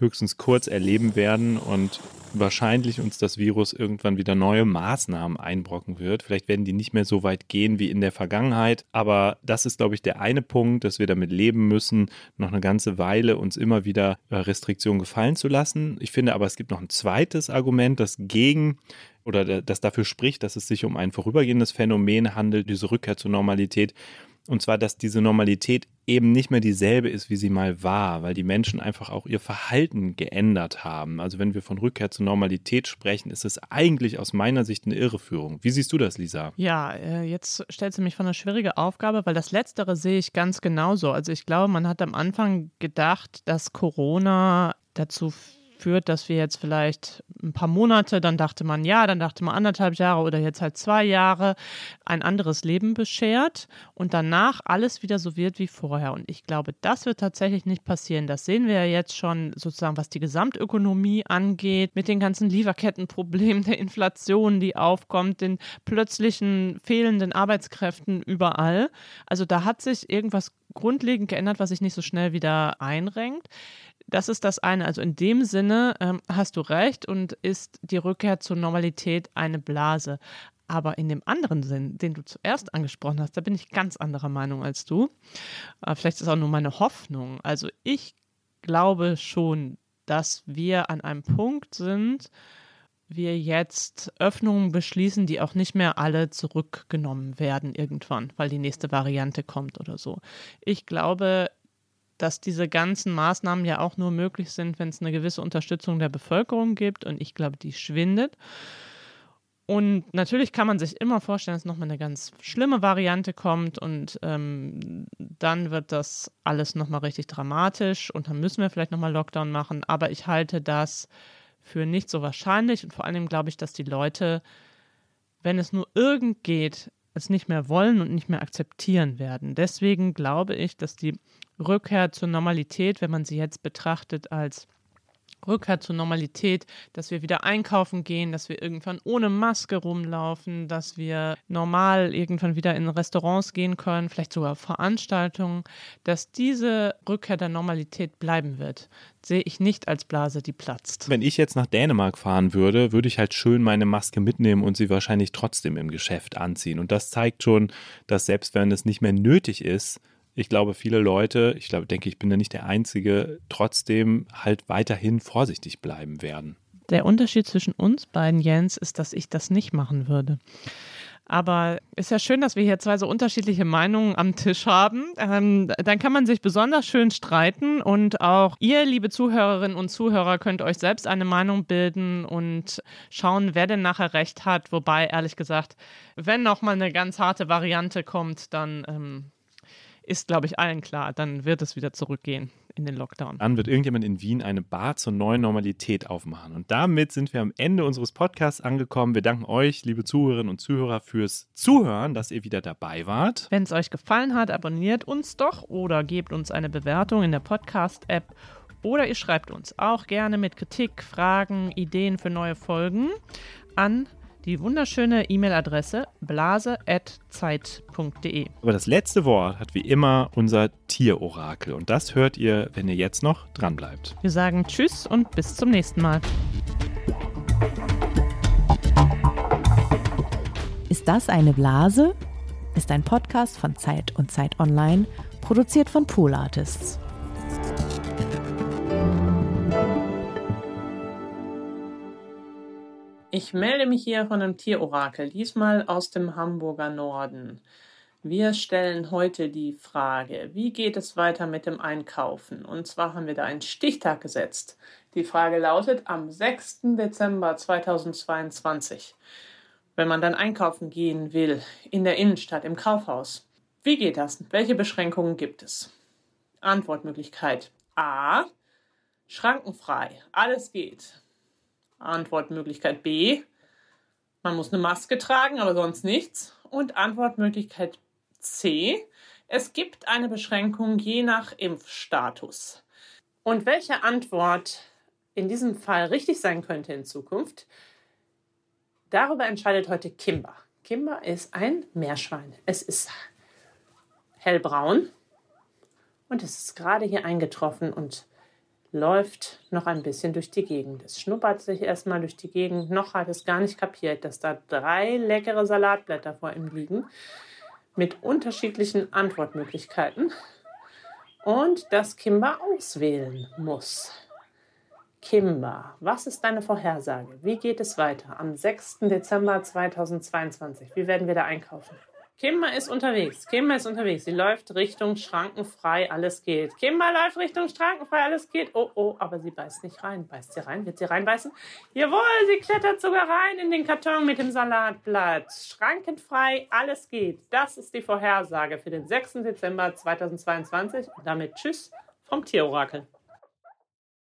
S8: höchstens kurz erleben werden und wahrscheinlich uns das Virus irgendwann wieder neue Maßnahmen einbrocken wird. Vielleicht werden die nicht mehr so weit gehen wie in der Vergangenheit, aber das ist, glaube ich, der eine Punkt, dass wir damit leben müssen, noch eine ganze Weile uns immer wieder äh, Restriktionen gefallen zu lassen. Ich finde aber, es gibt noch ein zweites Argument, das gegen oder das dafür spricht, dass es sich um ein vorübergehendes Phänomen handelt, diese Rückkehr zur Normalität. Und zwar, dass diese Normalität eben nicht mehr dieselbe ist, wie sie mal war, weil die Menschen einfach auch ihr Verhalten geändert haben. Also wenn wir von Rückkehr zur Normalität sprechen, ist es eigentlich aus meiner Sicht eine Irreführung. Wie siehst du das, Lisa?
S9: Ja, äh, jetzt stellst du mich vor eine schwierige Aufgabe, weil das Letztere sehe ich ganz genauso. Also ich glaube, man hat am Anfang gedacht, dass Corona dazu führt, dass wir jetzt vielleicht ein paar Monate, dann dachte man ja, dann dachte man anderthalb Jahre oder jetzt halt zwei Jahre ein anderes Leben beschert und danach alles wieder so wird wie vorher. Und ich glaube, das wird tatsächlich nicht passieren. Das sehen wir ja jetzt schon sozusagen, was die Gesamtökonomie angeht, mit den ganzen Lieferkettenproblemen, der Inflation, die aufkommt, den plötzlichen fehlenden Arbeitskräften überall. Also da hat sich irgendwas grundlegend geändert, was sich nicht so schnell wieder einrenkt. Das ist das eine. Also in dem Sinne ähm, hast du recht und ist die Rückkehr zur Normalität eine Blase. Aber in dem anderen Sinn, den du zuerst angesprochen hast, da bin ich ganz anderer Meinung als du. Äh, vielleicht ist auch nur meine Hoffnung. Also ich glaube schon, dass wir an einem Punkt sind, wir jetzt Öffnungen beschließen, die auch nicht mehr alle zurückgenommen werden irgendwann, weil die nächste Variante kommt oder so. Ich glaube, dass diese ganzen Maßnahmen ja auch nur möglich sind, wenn es eine gewisse Unterstützung der Bevölkerung gibt. Und ich glaube, die schwindet. Und natürlich kann man sich immer vorstellen, dass nochmal eine ganz schlimme Variante kommt und ähm, dann wird das alles nochmal richtig dramatisch und dann müssen wir vielleicht nochmal Lockdown machen. Aber ich halte das für nicht so wahrscheinlich und vor allem glaube ich, dass die Leute, wenn es nur irgend geht, es nicht mehr wollen und nicht mehr akzeptieren werden. Deswegen glaube ich, dass die Rückkehr zur Normalität, wenn man sie jetzt betrachtet als Rückkehr zur Normalität, dass wir wieder einkaufen gehen, dass wir irgendwann ohne Maske rumlaufen, dass wir normal irgendwann wieder in Restaurants gehen können, vielleicht sogar Veranstaltungen, dass diese Rückkehr der Normalität bleiben wird, sehe ich nicht als Blase, die platzt.
S8: Wenn ich jetzt nach Dänemark fahren würde, würde ich halt schön meine Maske mitnehmen und sie wahrscheinlich trotzdem im Geschäft anziehen. Und das zeigt schon, dass selbst wenn es nicht mehr nötig ist, ich glaube, viele Leute, ich glaube, denke, ich bin da nicht der Einzige, trotzdem halt weiterhin vorsichtig bleiben werden.
S9: Der Unterschied zwischen uns beiden, Jens, ist, dass ich das nicht machen würde. Aber ist ja schön, dass wir hier zwei so unterschiedliche Meinungen am Tisch haben. Ähm, dann kann man sich besonders schön streiten und auch ihr, liebe Zuhörerinnen und Zuhörer, könnt euch selbst eine Meinung bilden und schauen, wer denn nachher recht hat. Wobei, ehrlich gesagt, wenn nochmal eine ganz harte Variante kommt, dann ähm, ist, glaube ich, allen klar, dann wird es wieder zurückgehen in den Lockdown.
S8: Dann wird irgendjemand in Wien eine Bar zur neuen Normalität aufmachen. Und damit sind wir am Ende unseres Podcasts angekommen. Wir danken euch, liebe Zuhörerinnen und Zuhörer, fürs Zuhören, dass ihr wieder dabei wart.
S9: Wenn es euch gefallen hat, abonniert uns doch oder gebt uns eine Bewertung in der Podcast-App. Oder ihr schreibt uns auch gerne mit Kritik, Fragen, Ideen für neue Folgen an die wunderschöne E-Mail-Adresse blase.zeit.de.
S8: Aber das letzte Wort hat wie immer unser Tierorakel und das hört ihr, wenn ihr jetzt noch dran bleibt.
S9: Wir sagen Tschüss und bis zum nächsten Mal.
S1: Ist das eine Blase? Ist ein Podcast von Zeit und Zeit Online, produziert von Pool Artists.
S9: Ich melde mich hier von einem Tierorakel, diesmal aus dem Hamburger Norden. Wir stellen heute die Frage, wie geht es weiter mit dem Einkaufen? Und zwar haben wir da einen Stichtag gesetzt. Die Frage lautet am 6. Dezember 2022. Wenn man dann einkaufen gehen will, in der Innenstadt, im Kaufhaus, wie geht das? Welche Beschränkungen gibt es? Antwortmöglichkeit A. Schrankenfrei. Alles geht. Antwortmöglichkeit B. Man muss eine Maske tragen, aber sonst nichts. Und Antwortmöglichkeit C. Es gibt eine Beschränkung je nach Impfstatus. Und welche Antwort in diesem Fall richtig sein könnte in Zukunft, darüber entscheidet heute Kimber. Kimber ist ein Meerschwein. Es ist hellbraun und es ist gerade hier eingetroffen und läuft noch ein bisschen durch die Gegend. Es schnuppert sich erstmal durch die Gegend. Noch hat es gar nicht kapiert, dass da drei leckere Salatblätter vor ihm liegen mit unterschiedlichen Antwortmöglichkeiten und dass Kimber auswählen muss. Kimber, was ist deine Vorhersage? Wie geht es weiter am 6. Dezember 2022? Wie werden wir da einkaufen? Kimber ist unterwegs. Kimber ist unterwegs. Sie läuft Richtung Schrankenfrei, alles geht. Kimber läuft Richtung Schrankenfrei, alles geht. Oh, oh, aber sie beißt nicht rein. Beißt sie rein? Wird sie reinbeißen? Jawohl, sie klettert sogar rein in den Karton mit dem Salatblatt. Schrankenfrei, alles geht. Das ist die Vorhersage für den 6. Dezember 2022. Und damit Tschüss vom Tierorakel.